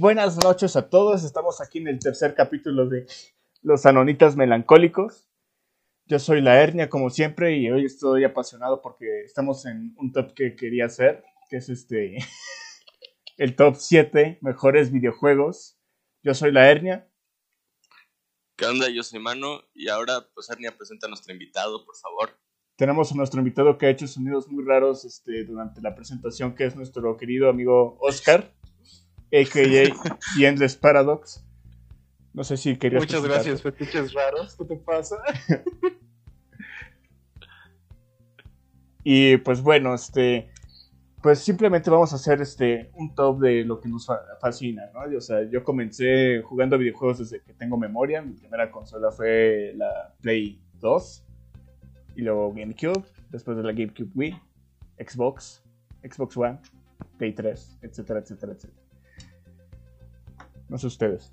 buenas noches a todos. Estamos aquí en el tercer capítulo de Los Anonitas Melancólicos. Yo soy la Hernia, como siempre, y hoy estoy apasionado porque estamos en un top que quería hacer, que es este el top 7 mejores videojuegos. Yo soy la Hernia. ¿Qué onda? Yo soy Mano, y ahora, pues Hernia, presenta a nuestro invitado, por favor. Tenemos a nuestro invitado que ha hecho sonidos muy raros este, durante la presentación, que es nuestro querido amigo Oscar a.k.a. The Endless Paradox. No sé si querías Muchas gracias, fetiches raros. ¿Qué te pasa? y pues bueno, este... Pues simplemente vamos a hacer este un top de lo que nos fascina, ¿no? O sea, yo comencé jugando videojuegos desde que tengo memoria. Mi primera consola fue la Play 2 y luego GameCube, después de la GameCube Wii, Xbox, Xbox One, Play 3, etcétera, etcétera, etcétera. No sé ustedes.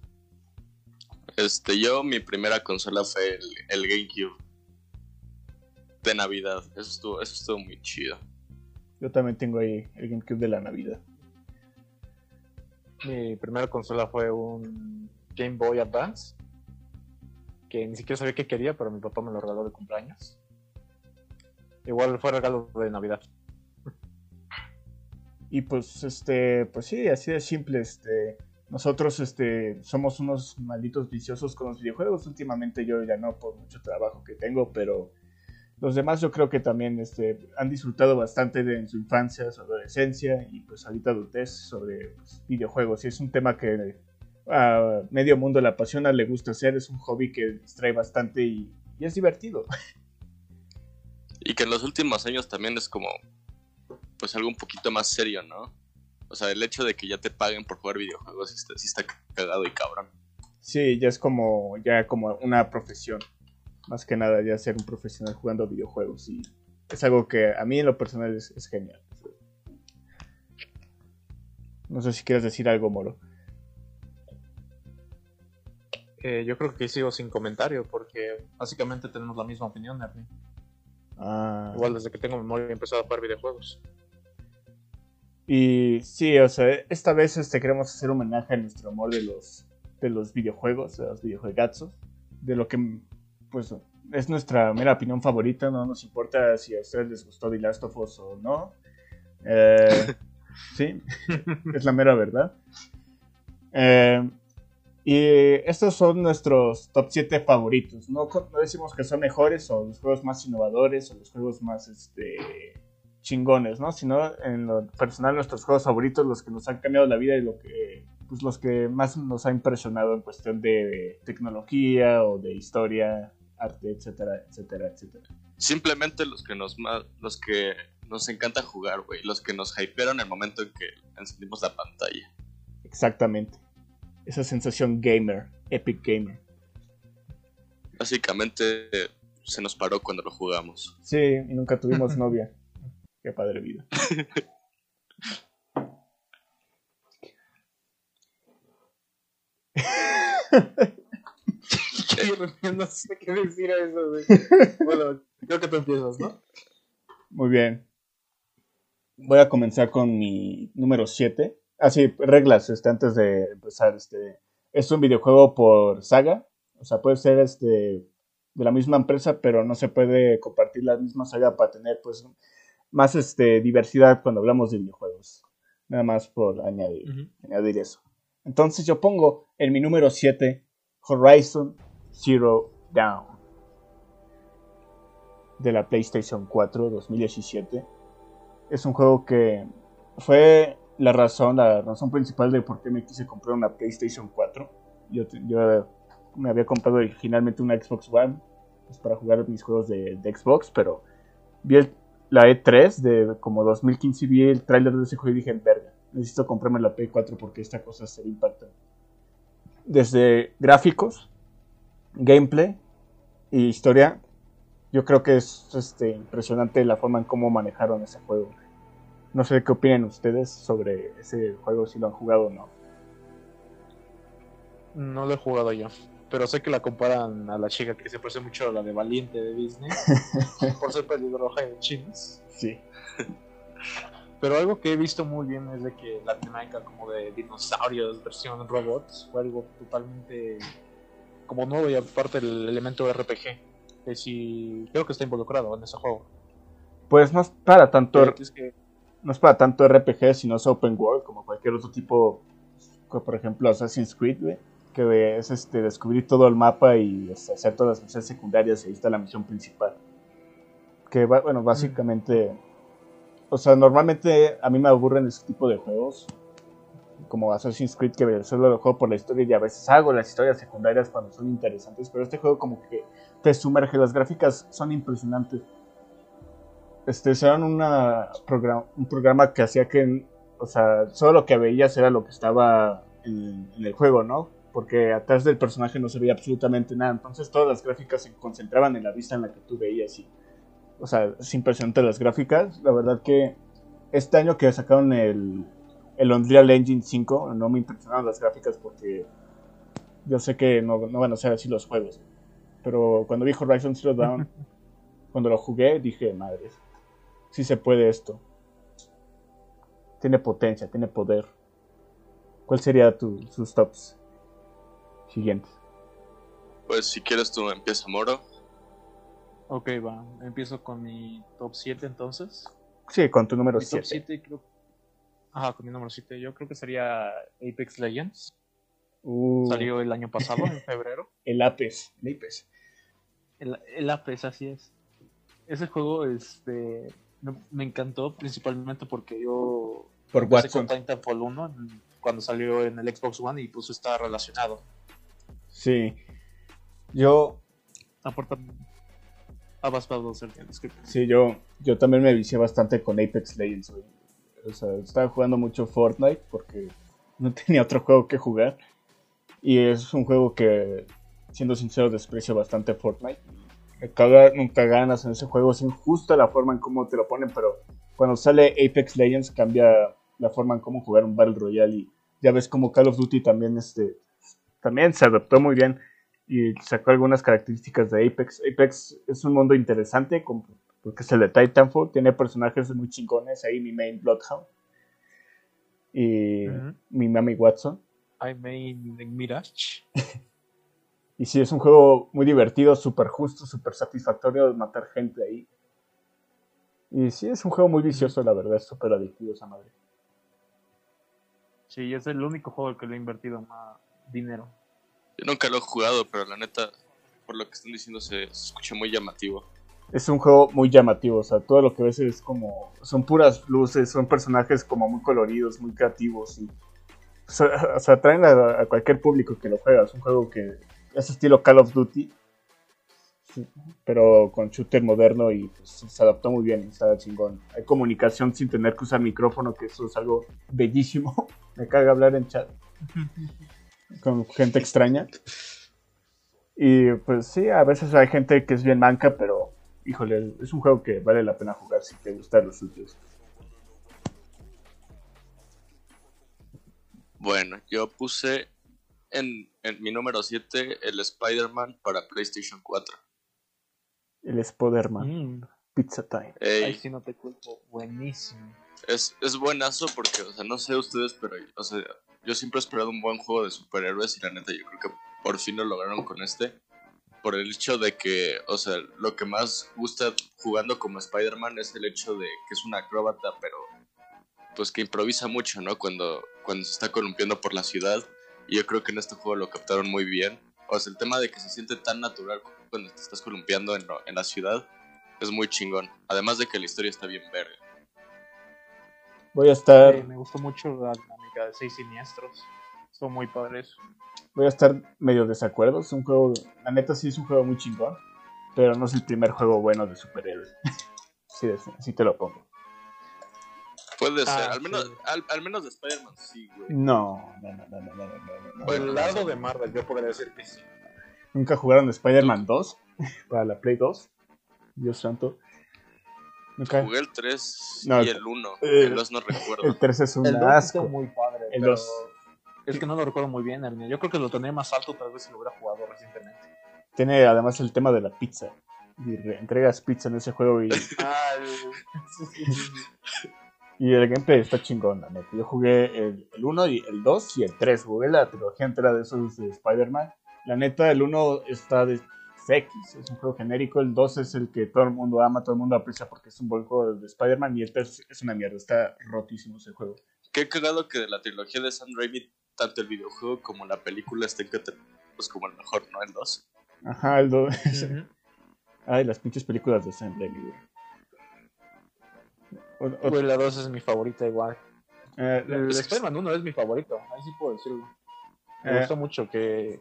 Este, yo, mi primera consola fue el, GameCube. De Navidad. Eso estuvo, eso estuvo muy chido. Yo también tengo ahí el GameCube de la Navidad. Mi primera consola fue un Game Boy Advance. Que ni siquiera sabía qué quería, pero mi papá me lo regaló de cumpleaños. Igual fue regalo de Navidad. Y pues, este, pues sí, así de simple, este nosotros este, somos unos malditos viciosos con los videojuegos. Últimamente yo ya no por mucho trabajo que tengo, pero los demás yo creo que también este, han disfrutado bastante de en su infancia, su adolescencia y pues ahorita adultez sobre pues, videojuegos. Y es un tema que a medio mundo le apasiona, le gusta hacer, es un hobby que distrae bastante y, y es divertido. Y que en los últimos años también es como pues algo un poquito más serio, ¿no? O sea, el hecho de que ya te paguen por jugar videojuegos sí está, cagado y cabrón. Sí, ya es como, ya como una profesión. Más que nada, ya ser un profesional jugando videojuegos. Y es algo que a mí en lo personal es, genial. No sé si quieres decir algo, Moro. Eh, yo creo que sigo sin comentario porque básicamente tenemos la misma opinión, Ernie. Ah. Igual desde que tengo memoria he empezado a jugar videojuegos. Y sí, o sea, esta vez este, queremos hacer homenaje a nuestro amor de los, de los videojuegos, de los videojuegazos, de lo que, pues, es nuestra mera opinión favorita, no nos importa si a ustedes les gustó The Last of Us o no. Eh, sí, es la mera verdad. Eh, y estos son nuestros top 7 favoritos. No, no decimos que son mejores o los juegos más innovadores o los juegos más, este, chingones, ¿no? Sino en lo personal nuestros juegos favoritos, los que nos han cambiado la vida y lo que, pues los que más nos ha impresionado en cuestión de tecnología o de historia, arte, etcétera, etcétera, etcétera. Simplemente los que nos los que nos encanta jugar, güey, los que nos hypearon el momento en que encendimos la pantalla. Exactamente. Esa sensación gamer, epic gamer. Básicamente se nos paró cuando lo jugamos. Sí, y nunca tuvimos novia. Qué padre vida. no sé qué decir a eso, Bueno, creo que tú empiezas, ¿no? Muy bien. Voy a comenzar con mi número 7. Ah, sí, reglas, este, antes de empezar. Este, es un videojuego por saga. O sea, puede ser este de la misma empresa, pero no se puede compartir la misma saga para tener pues más este, diversidad cuando hablamos de videojuegos. Nada más por añadir, añadir eso. Entonces yo pongo en mi número 7 Horizon Zero Dawn de la PlayStation 4 2017. Es un juego que fue la razón, la razón principal de por qué me quise comprar una PlayStation 4. Yo, yo me había comprado originalmente una Xbox One pues, para jugar mis juegos de, de Xbox, pero vi el, la E3 de como 2015 vi el tráiler de ese juego y dije, verga, necesito comprarme la P4 porque esta cosa se impacta. Desde gráficos, gameplay y historia, yo creo que es este, impresionante la forma en cómo manejaron ese juego. No sé qué opinan ustedes sobre ese juego, si lo han jugado o no. No lo he jugado yo pero sé que la comparan a la chica que se parece mucho a la de Valiente de Disney por ser pelirroja en chinos. Sí. Pero algo que he visto muy bien es de que la temática como de dinosaurios, versión robots, fue algo totalmente como nuevo y aparte el elemento RPG. Que sí, creo que está involucrado en ese juego. Pues no es para tanto, Pero es que- no es para tanto RPG, sino es open world, como cualquier otro tipo, como por ejemplo Assassin's Creed, güey, que es este, descubrir todo el mapa y este, hacer todas las misiones secundarias y ahí está la misión principal. Que bueno, básicamente, o sea, normalmente a mí me aburren ese tipo de juegos, como Assassin's Creed, que solo lo juego por la historia y a veces hago las historias secundarias cuando son interesantes, pero este juego como que te sumerge, las gráficas son impresionantes este, eran una progra- un programa que hacía que, o sea, solo lo que veías era lo que estaba en, en el juego, ¿no? Porque atrás del personaje no se veía absolutamente nada. Entonces todas las gráficas se concentraban en la vista en la que tú veías. Y, o sea, es impresionante las gráficas. La verdad que este año que sacaron el, el Unreal Engine 5, no me impresionaron las gráficas porque yo sé que no, no van a ser así los juegos. Pero cuando vi Horizon Zero Dawn, cuando lo jugué, dije, madre, sí se puede esto. Tiene potencia, tiene poder. ¿Cuál sería tu, sus tops siguientes? Pues si quieres tú empieza Moro. Ok, va. Empiezo con mi top 7 entonces. Sí, con tu número Mi top 7. 7 creo... Ajá, con mi número 7. Yo creo que sería Apex Legends. Uh, Salió el año pasado, en febrero. el Apes. El Apes. El, el Apex, así es. Ese juego este, me, me encantó principalmente porque yo Por empecé Watson. con Titanfall 1 en- cuando salió en el Xbox One y pues está relacionado. Sí. Yo, Aporta... Ah, vas disculpe. sí, yo, yo también me vicié bastante con Apex Legends. güey. O sea, estaba jugando mucho Fortnite porque no tenía otro juego que jugar. Y es un juego que, siendo sincero, desprecio bastante Fortnite. Me caga, nunca ganas en ese juego. Es injusta la forma en cómo te lo ponen, pero cuando sale Apex Legends cambia la forma en cómo jugar un Battle Royale. Y ya ves como Call of Duty también, este, también se adaptó muy bien y sacó algunas características de Apex. Apex es un mundo interesante porque es el de Titanfall. Tiene personajes muy chingones. Ahí mi main Bloodhound y mi Mami Watson. I main Mirage. Y sí, es un juego muy divertido, súper justo, súper satisfactorio de matar gente ahí. Y sí, es un juego muy vicioso, la verdad, es súper adictivo esa madre. Sí, es el único juego al que le he invertido más dinero. Yo nunca lo he jugado, pero la neta, por lo que están diciendo, se, se escucha muy llamativo. Es un juego muy llamativo, o sea, todo lo que ves es como. Son puras luces, son personajes como muy coloridos, muy creativos. Y, o sea, o sea, atraen a, a cualquier público que lo juega. Es un juego que es estilo Call of Duty, pero con shooter moderno y pues, se adaptó muy bien, está chingón. Hay comunicación sin tener que usar micrófono, que eso es algo bellísimo. Me caga hablar en chat con gente extraña. Y pues sí, a veces hay gente que es bien manca, pero híjole, es un juego que vale la pena jugar si te gustan los shooters. Bueno, yo puse en, en mi número 7 el Spider-Man para PlayStation 4. El Spider-Man, Mm, Pizza Time. Ey, ahí sí no te culpo. Buenísimo. es, es buenazo porque, o sea, no sé ustedes, pero, o sea, yo siempre he esperado un buen juego de superhéroes y la neta yo creo que por fin lo lograron con este. Por el hecho de que, o sea, lo que más gusta jugando como Spider-Man es el hecho de que es un acróbata, pero pues que improvisa mucho, ¿no? Cuando, cuando se está columpiando por la ciudad. Y yo creo que en este juego lo captaron muy bien. O sea, el tema de que se siente tan natural cuando te estás columpiando en, lo- en la ciudad es muy chingón. Además de que la historia está bien verga. Voy a estar, Sí, me gustó mucho la temática de seis siniestros. Son muy padres. Voy a estar medio desacuerdo. Es un juego, la neta sí es un juego muy chingón, pero no es el primer juego bueno de superhéroes. sí, sí te lo pongo. Puede ah, ser, al menos, sí. al, al, menos de Spider-Man sí, güey. No, no, no, no, no, no, no, no. Bueno, el lado de Marvel, yo podría decir que sí. ¿Nunca jugaron Spider-Man 2? Para la Play 2. Dios santo. Jugué el 3 no, y el 1. Eh, el 2 no recuerdo. El 3 es un el asco. Muy padre. El pero dos. Es que no lo recuerdo muy bien, Ernie. Yo creo que lo tendría más alto tal vez si lo hubiera jugado recientemente. Tiene además el tema de la pizza. Y re- entregas pizza en ese juego y Ah, Y el gameplay está chingón, la neta. Yo jugué el, el 1 y el 2 y el 3. Jugué la trilogía entera de esos de Spider-Man. La neta, el 1 está de X, es un juego genérico. El 2 es el que todo el mundo ama, todo el mundo aprecia porque es un buen juego de Spider-Man. Y el 3 es una mierda, está rotísimo ese juego. Qué cagado que de la trilogía de Sam Raimi, tanto el videojuego como la película estén pues como el mejor, ¿no? El 2. Ajá, el 2. Ay, las pinches películas de Sam Raimi, güey. O, Güey, la 2 es mi favorita igual. Eh, el Spider-Man 1 es mi favorito, ahí sí puedo decirlo. Me Eh. gustó mucho que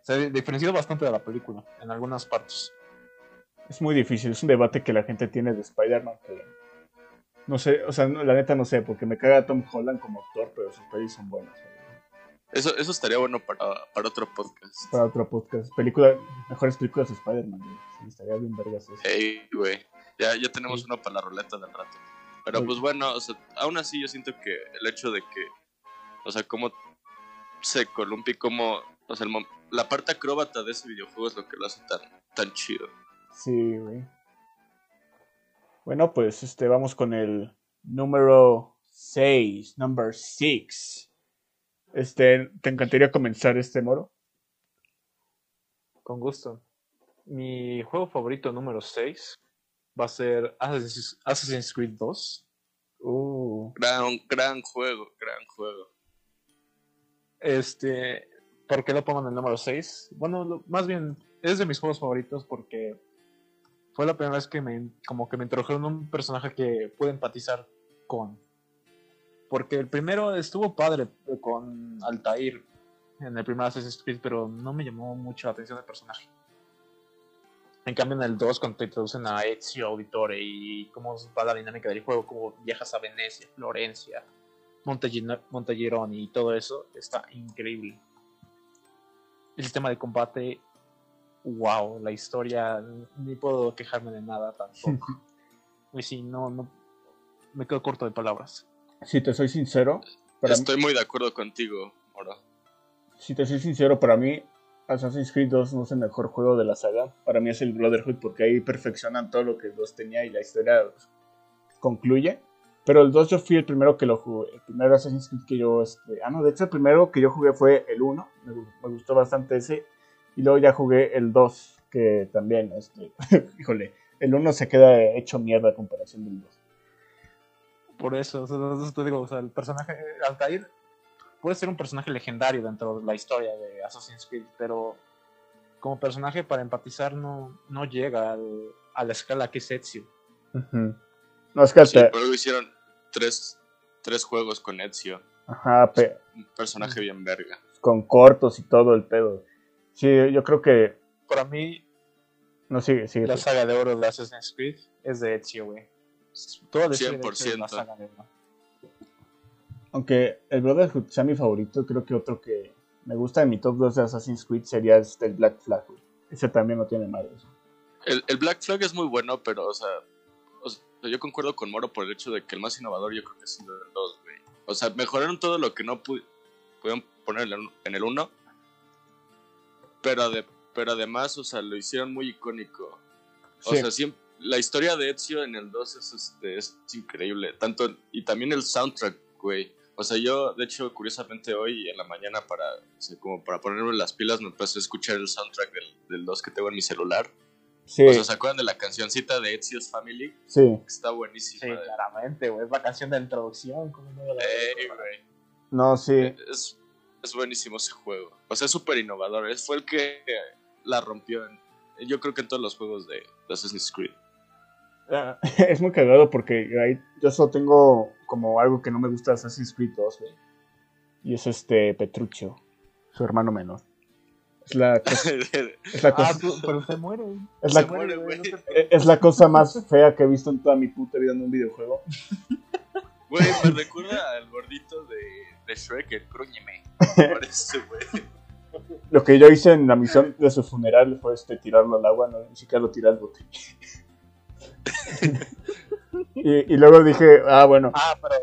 se diferenció bastante de la película en algunas partes. Es muy difícil, es un debate que la gente tiene de Spider-Man que no sé, o sea, no, la neta no sé, porque me caga Tom Holland como actor, pero sus pelis son buenas. Eso, eso estaría bueno para, para otro podcast. Para otro podcast, película, mejores películas de Spider-Man. Sí, estaría bien vergas eso. Ey, güey. Ya, ya tenemos Sí. uno para la ruleta del rato. Pero pues bueno, o sea, aún así yo siento que el hecho de que, o sea, cómo se columpia y cómo, o sea, el la parte acróbata de ese videojuego es lo que lo hace tan, tan chido. Sí, güey. Bueno, pues este vamos con el número 6, number 6. Este, ¿te encantaría comenzar este moro? Con gusto. Mi juego favorito número 6 va a ser Assassin's, Creed 2. Uh, Gran, gran juego, gran juego. Este, ¿por qué lo pongo en el número 6? Bueno, lo- más bien es de mis juegos favoritos porque fue la primera vez que me como que me introdujeron un personaje que pude empatizar con. Porque el primero estuvo padre con Altair en el primer Assassin's Creed, pero no me llamó mucho la atención el personaje. En cambio, en el 2, cuando te introducen a Ezio Auditore y cómo va la dinámica del juego, cómo viajas a Venecia, Florencia, Montagironi y todo eso, está increíble. El sistema de combate, wow, la historia, ni puedo quejarme de nada tampoco. y sí, no, no, me quedo corto de palabras. si te soy sincero, para mí- Estoy muy de acuerdo contigo, Moro. si te soy sincero, para mí Assassin's Creed 2 no es el mejor juego de la saga. Para mí es el Brotherhood porque ahí perfeccionan todo lo que el 2 tenía y la historia pues, concluye. Pero el 2 yo fui el primero que lo jugué. El primer Assassin's Creed que yo... Este, ah, no, de hecho el primero que yo jugué fue el 1. Me, gu- me gustó bastante ese. Y luego ya jugué el 2, que también, este, híjole, el 1 se queda hecho mierda a comparación del 2. Por eso, o sea, eso te digo, o sea, el personaje, Altair puede ser un personaje legendario dentro de la historia de Assassin's Creed, pero como personaje para empatizar no, no llega al- a la escala que es Ezio. No, es que Sí, te- hicieron tres, tres juegos con Ezio. Ajá, pe- Un personaje bien verga. con cortos y todo el pedo. Sí, yo creo que... Para mí, No, sigue, sigue. la saga de oro de Assassin's Creed es de Ezio, güey. Historia de Ezio es la 100%. saga de oro. Aunque el Brotherhood sea mi favorito, creo que otro que me gusta en mi top 2 de Assassin's Creed sería este, el Black Flag. güey. Ese también no tiene madre. El, el Black Flag es muy bueno, pero, o sea, o sea, yo concuerdo con Moro por el hecho de que el más innovador yo creo que es el 2, güey. O sea, mejoraron todo lo que no pu- pudieron poner en el- en el 1, pero, de, pero además, o sea, lo hicieron muy icónico. O Sí. sea, siempre, la historia de Ezio en el 2 es, este, es increíble. Tanto, y también el soundtrack, güey. O sea, yo, de hecho, curiosamente hoy en la mañana, para, o sea, como para ponerme las pilas, me empecé a escuchar el soundtrack del, del 2 que tengo en mi celular. Sí, O sea, ¿se acuerdan de la cancioncita de Ezio's Family? sí. Está buenísima. Sí, claramente, güey. Es la canción de introducción. ¿cómo no la- Ey, güey. No, sí. Es, es buenísimo ese juego. O sea, es súper innovador. Es, fue el que la rompió. en- yo creo que en todos los juegos de, de Assassin's Creed. Ah, es muy cagado porque ahí yo solo tengo como algo que no me gusta de Assassin's Creed 2, güey. Y es este Petruccio, su hermano menor. Es la, cosa- es la Ah, cosa, tú- pero se muere. es la, se muere, güey. no te- es la cosa más fea que he visto en toda mi puta vida en un videojuego. Güey, me recuerda al gordito de, de Shrek, el Cruñeme. Parece, güey. Lo que yo hice en la misión de su funeral fue este tirarlo al agua, no, ni siquiera lo tiré al bote. y, y luego dije, ah, bueno, Ah, pero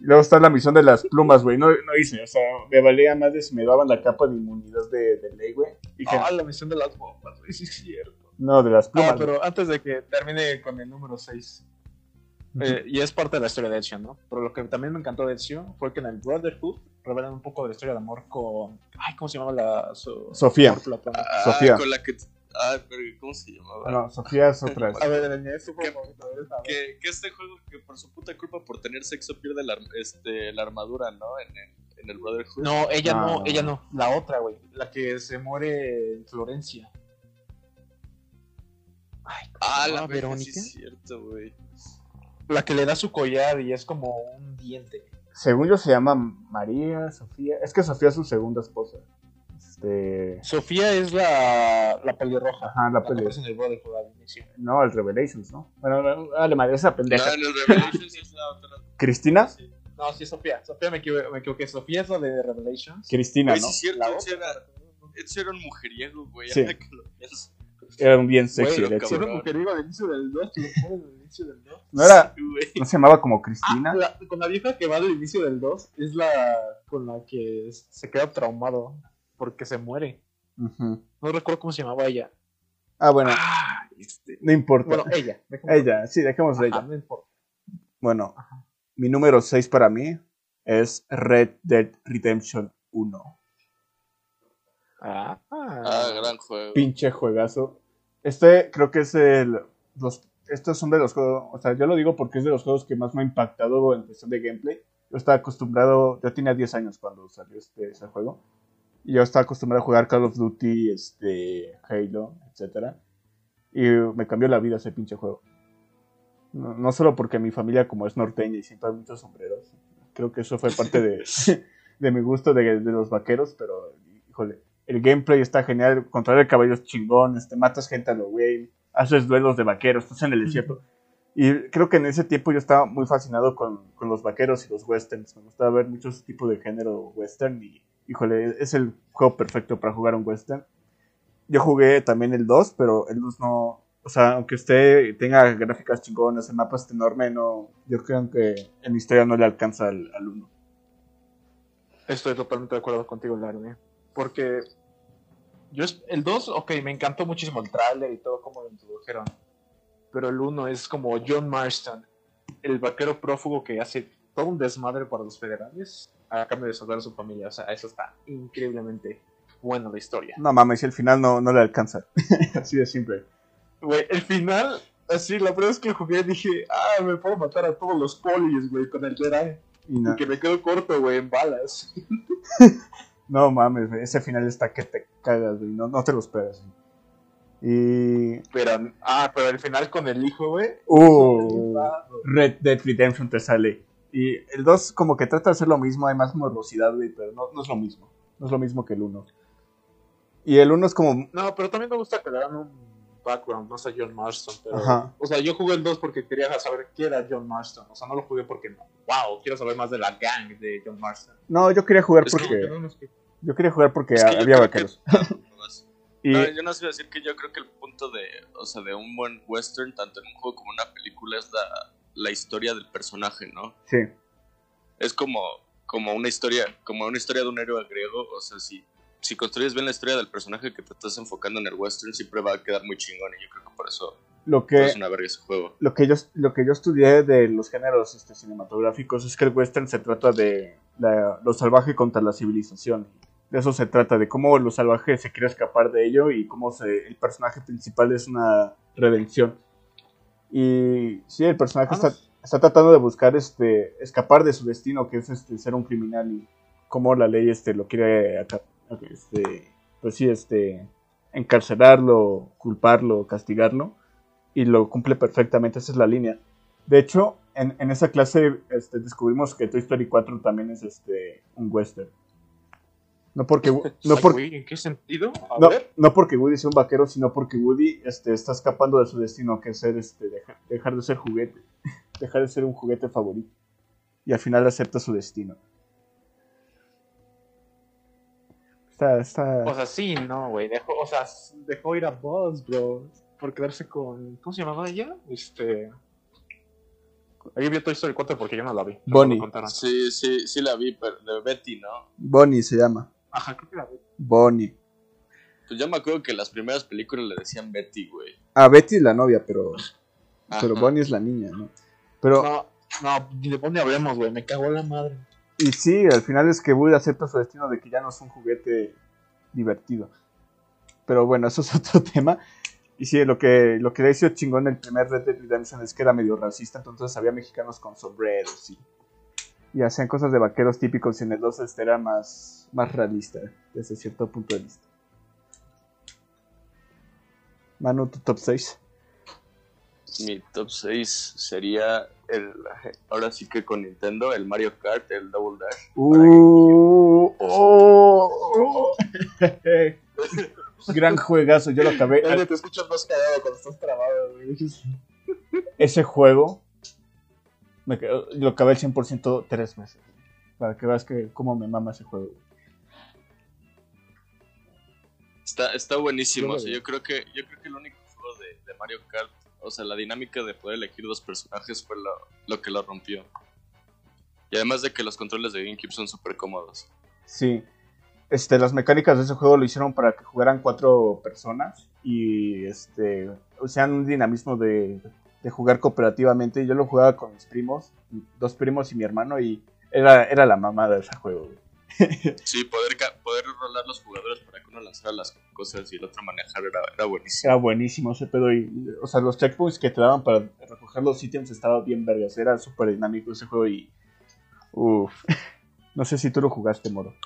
luego está la misión de las plumas, güey. No, no hice, o sea, me valía más de si me daban la capa de inmunidad de, de ley, güey. Ah, la misión de las bombas, güey, sí es cierto. no, de las plumas. Ah, pero antes de que termine con el número 6, Eh, y es parte de la historia de Ezio, ¿no? Pero lo que también me encantó de Ezio fue que en el Brotherhood revelan un poco de la historia de amor con. Ay, ¿cómo se llama la. su- Sofía. Ah, Sofía. con la que. Ah, pero ¿cómo se llamaba? No, Sofía es otra. A ver, el es su ¿Qué? favorito, a ver, a ver. Que, que este juego, que por su puta culpa por tener sexo pierde la, este, la armadura, ¿no? En el, en el Brotherhood. No, ella no, No. ella no. La otra, güey. La que se muere en Florencia. Ay, ¿cómo Ah, se la llama? verga, sí Verónica. es cierto, güey. La que le da su collar y es como un diente. Según yo se llama María, Sofía. Es que Sofía es su segunda esposa. Este. Sofía es la, la pelirroja. Ajá, la que peli. aparece en el Brotherhood al inicio. No, el Revelations, ¿no? Bueno, no, vale, madre, esa No, pendeja. en el Revelations es la otra. ¿Cristina? Sí. No, sí, Sofía. Sofía me equivoqué. Me equivoqué. Sofía es la de Revelations. Cristina, Güey, ¿no? sí es cierto, La era un mujeriego, güey. Sí. que lo pienso. Era un bien sexy, Güey, el lo Ezio. cabrón. Siempre mujeriego al inicio del 2. Te lo pones al inicio del 2. No era. Sí. ¿No se llamaba como Ah, Cristina? la- con la vieja que va al inicio del 2 es la con la que se queda traumado porque se muere. Ujú. No recuerdo cómo se llamaba ella. Ah, bueno, Ah, este. no importa. Bueno, ella. ella, sí, dejemos de Ajá, ella. no importa. Bueno, mi número 6 para mí es Red Dead Redemption 1. Ah, Ah, gran juego. Pinche juegazo. Este creo que es el. Los, estos son de los juegos. O sea, yo lo digo porque es de los juegos que más me ha impactado en cuestión de gameplay. Yo estaba acostumbrado. Yo tenía 10 años cuando salió este ese juego. Y yo estaba acostumbrado a jugar Call of Duty, este, Halo, etcétera. Y me cambió la vida ese pinche juego. No, no solo porque mi familia como es norteña y siempre hay muchos sombreros. Creo que eso fue parte de, de mi gusto de, de los vaqueros, pero híjole, el gameplay está genial, controlar el caballo es chingón, este, matas gente a lo güey, haces duelos de vaqueros, estás en el desierto. Y creo que en ese tiempo yo estaba muy fascinado con, con los vaqueros y los westerns. Me gustaba ver muchos tipos de género western y, híjole, es el juego perfecto para jugar un western. Yo jugué también el 2, pero el 2 no... O sea, aunque usted tenga gráficas chingonas, el mapa es enorme, no, yo creo que en historia no le alcanza al, al 1. Estoy totalmente de acuerdo contigo, Larry. Porque yo el 2, ok, me encantó muchísimo el tráiler y todo como lo introdujeron. Pero el 1 es como John Marston, el vaquero prófugo que hace todo un desmadre para los federales a cambio de salvar a su familia. O sea, eso está increíblemente buena la historia. No mames, el final no, no le alcanza. Así de simple. Güey, el final, así, la primera vez que jugué dije, ah, me puedo matar a todos los polis, güey, con el Jedi. Y no, Y que me quedo corto, güey, en balas. no mames, ese final está que te cagas, güey, no, no te lo esperas. Y... Pero, ah, pero el final con el hijo, güey. Uh, Red Dead Redemption te sale. Y el 2 como que trata de hacer lo mismo, hay más morbosidad, güey, pero no, no es lo mismo. No es lo mismo que el 1. Y el 1 es como... No, pero también me gusta que le dan un background más a John Marston. Pero, Ajá. O sea, yo jugué el 2 porque quería saber qué era John Marston. O sea, no lo jugué porque, wow, quiero saber más de la gang de John Marston. No, yo quería jugar Es que porque... No, no, Yo quería jugar porque Es que yo había vaqueros. que- Y... No, yo no sé decir que yo creo que el punto de, o sea, de un buen western, tanto en un juego como en una película, es la, la historia del personaje, ¿no? Sí. Es como, como una historia, como una historia de un héroe griego, o sea, si, si construyes bien la historia del personaje que te estás enfocando en el western, siempre va a quedar muy chingón, y yo creo que por eso, Lo por que... eso es una verga ese juego. lo que yo lo que yo estudié de los géneros este, cinematográficos es que el western se trata de la- lo salvaje contra la civilización de eso se trata de cómo lo salvaje se quiere escapar de ello y cómo se, el personaje principal es una redención y sí el personaje está, está tratando de buscar este escapar de su destino que es este ser un criminal y cómo la ley este lo quiere este pues sí este encarcelarlo culparlo castigarlo y lo cumple perfectamente, esa es la línea. De hecho, en, en esa clase este, descubrimos que Toy Story 4 también es este un western. No porque, no, Ay, por- güey, ¿En qué sentido? A no, ver. no porque Woody sea un vaquero, sino porque Woody este, está escapando de su destino, que es ser, este, deja- dejar de ser juguete, dejar de ser un juguete favorito. Y al final acepta su destino. Está, está... O sea, sí, no, güey. Dejó, o sea, dejó ir a Buzz, bro. Por quedarse con. ¿Cómo se llamaba ella? Este. Ahí vio Toy Story 4 porque yo no la vi. Bonnie. Sí, sí, sí la vi, pero de Betty, ¿no? Bonnie se llama. Ajá, creo que la vi. Bonnie. Pues yo me acuerdo que las primeras películas le decían Betty, güey. Ah, Betty es la novia, pero, pero. Bonnie es la niña, ¿no? Pero, No, no, ni de dónde hablemos, güey. Me cagó la madre. y sí, al final es que Woody acepta su destino de que ya no es un juguete divertido. Pero bueno, eso es otro tema. Y sí, lo que, lo que le hizo chingón el primer Red Dead Redemption es que era medio racista, entonces había mexicanos con sombreros y, y hacían cosas de vaqueros típicos y en el 2 este era más, más realista desde cierto punto de vista. Manu, tu top 6. Mi top 6 sería el. Ahora sí que con Nintendo, el Mario Kart, el Double Dash. Uh, oh, oh. Gran juegazo, yo lo acabé. Te escuchas más callado cuando estás trabado, güey. Ese juego me quedo- lo acabé al 100% tres veces. Para que veas que cómo me mama ese juego. Está, está buenísimo. Yo o sea, creo que yo creo que el único juego de, de Mario Kart, o sea, la dinámica de poder elegir dos personajes fue lo, lo que lo rompió. Y además de que los controles de GameCube son súper cómodos. Sí. Este, las mecánicas de ese juego lo hicieron para que jugaran cuatro personas y este, sean un dinamismo de, de jugar cooperativamente. Yo lo jugaba con mis primos, dos primos y mi hermano, y era, era la mamada de ese juego. güey. Sí, poder, poder rolar los jugadores para que uno lanzara las cosas y el otro manejar era, era buenísimo. Era buenísimo ese pedo. Y, o sea, los checkpoints que te daban para recoger los ítems estaba bien vergas. Era súper dinámico ese juego y. Uff. No sé si tú lo jugaste, Moro.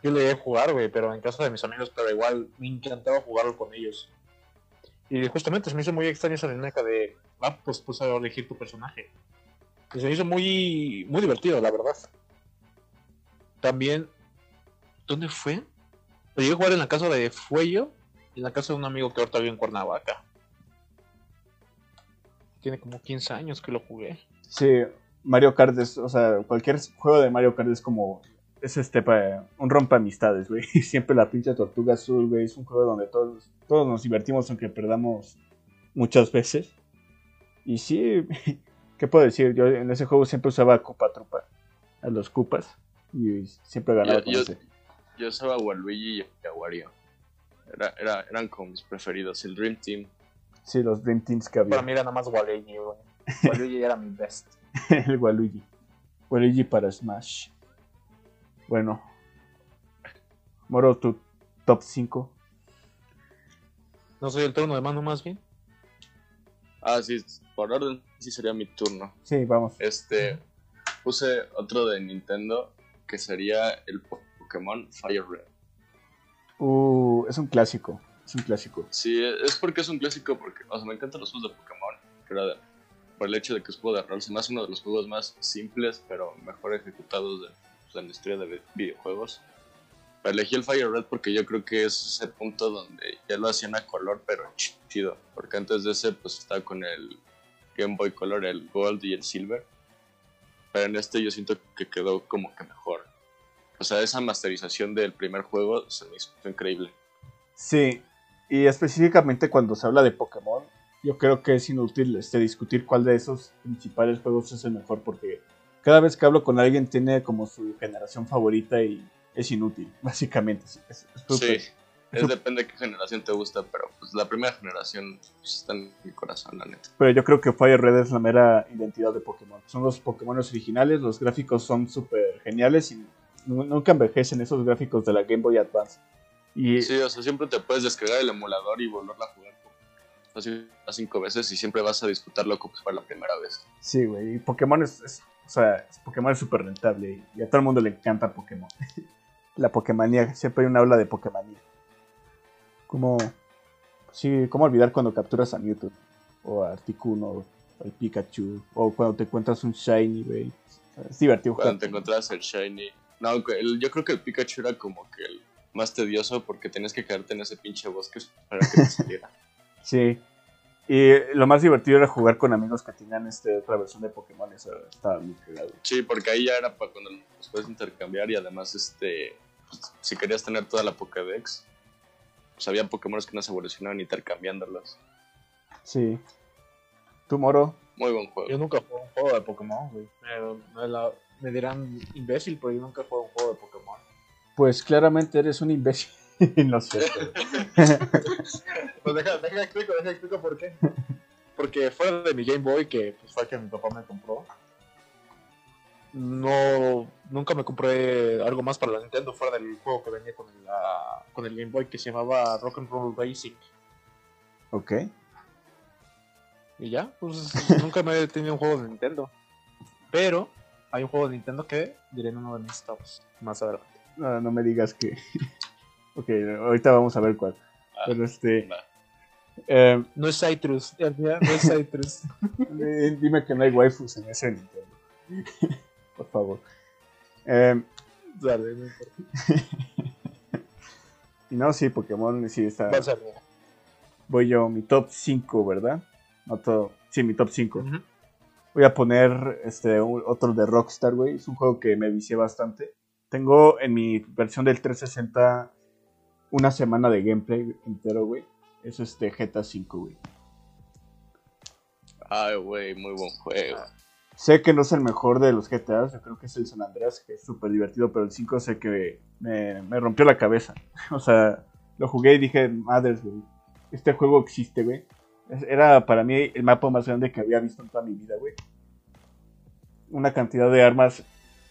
Yo le iba a jugar, güey, pero en casa de mis amigos, pero igual me encantaba jugarlo con ellos. Y justamente se me hizo muy extraña esa dinámica de, ah, pues, pues a elegir tu personaje. Y se me hizo muy, muy divertido, la verdad. También, ¿dónde fue? Lo llegué a jugar en la casa de Fuello y en la casa de un amigo que ahorita vive en Cuernavaca. Tiene como 15 años que lo jugué. Sí, Mario Kart es. O sea, cualquier juego de Mario Kart es como. Es este, un rompe amistades, güey. Siempre la pinche tortuga azul, güey. Es un juego donde todos, todos nos divertimos, aunque perdamos muchas veces. Y sí, ¿qué puedo decir? Yo en ese juego siempre usaba a Koopa Trupa. A los Koopas. Y siempre ganaba Yo- con yo- ese. Yo usaba a Waluigi y a Wario. Era, era, eran como mis preferidos. El Dream Team. Sí, los Dream Teams que había. Para mí era nada más Waluigi, güey. Waluigi era mi best. el Waluigi. Waluigi para Smash. Bueno. Moro, tu top 5. No soy el turno de mano más bien. Ah, sí, por orden sí sería mi turno. Sí, vamos. Este, puse otro de Nintendo que sería el Pokémon Fire Red. Uh, es un clásico. Es un clásico. Sí, es porque es un clásico, porque, o sea, me encantan los juegos de Pokémon, de- por el hecho de que es juego de rol, se me hace uno de los juegos más simples, pero mejor ejecutados de, pues, en la historia de vi- videojuegos. Pero elegí el Fire Red porque yo creo que es ese punto donde ya lo hacían a color, pero ch- chido, porque antes de ese, pues estaba con el Game Boy Color, el Gold y el Silver, pero en este yo siento que quedó como que mejor. O sea, esa masterización del primer juego se me hizo increíble. Sí, y específicamente cuando se habla de Pokémon, yo creo que es inútil este, discutir cuál de esos principales juegos es el mejor, porque cada vez que hablo con alguien tiene como su generación favorita y es inútil, básicamente. Es, es- es súper- Sí, es depende de qué generación te gusta, pero pues la primera generación pues, está en mi corazón, la neta. Pero yo creo que Fire Red es la mera identidad de Pokémon. Son los Pokémon originales, los gráficos son súper geniales y nu- nunca envejecen esos gráficos de la Game Boy Advance. Y Sí, o sea, siempre te puedes descargar el emulador y volverla a jugar así a cinco veces y siempre vas a disfrutarlo como si fuera la primera vez. sí, güey, y Pokémon es, es- o sea, Pokémon es súper rentable y a todo el mundo le encanta Pokémon. la Pokémonía, siempre hay una aula de Pokémonía. Como, sí, ¿cómo olvidar cuando capturas a Mewtwo? O a Articuno, o al Pikachu, o cuando te encuentras un Shiny, güey. Es divertido jugar. Cuando te encontrabas el Shiny. No, el- yo creo que el Pikachu era como que el más tedioso porque tenías que quedarte en ese pinche bosque para que te saliera. Sí. Y lo más divertido era jugar con amigos que tenían este, otra versión de Pokémon. Eso estaba muy cagado. Sí, porque ahí ya era para cuando los puedes intercambiar y además, este, pues, si querías tener toda la Pokédex, pues había Pokémon que no se evolucionaban intercambiándolos. Sí. ¿Tú, Moro? Muy buen juego. Yo nunca jugué un juego de Pokémon, güey. Me, me la- me dirán imbécil, pero yo nunca jugué un juego de Pokémon. Pues claramente eres un imbécil. no sé. Pues deja, deja explico, deja explico por qué. porque fuera de mi Game Boy, que pues, fue el que mi papá me compró, no nunca me compré algo más para la Nintendo fuera del juego que venía con el, ah, con el Game Boy que se llamaba Rock and Roll Racing. Ok. Y ya, pues nunca me he tenido un juego de Nintendo. Pero hay un juego de Nintendo que diré en uno de mis tops más adelante. No, no me digas que. Ok, ahorita vamos a ver cuál. Ah, Pero este. eh, No es Citrus, no es Citrus. eh, dime que no hay waifus en ese Nintendo. Por favor. Eh, Dale, no importa. y no, sí, Pokémon sí está. Va a ser, mira. Voy yo, mi top 5, ¿verdad? No todo. Sí, mi top 5. Ujú. Voy a poner este un- otro de Rockstar, güey. Es un juego que me vicié bastante. Tengo en mi versión del 360 una semana de gameplay entero, güey. Es este GTA V, güey. Ay, güey, muy buen juego. Sé que no es el mejor de los GTAs, yo creo que es el San Andreas, que es súper divertido, pero el 5 sé que me, me rompió la cabeza. O sea, lo jugué y dije, madres, güey, este juego existe, güey. Era para mí el mapa más grande que había visto en toda mi vida, güey. Una cantidad de armas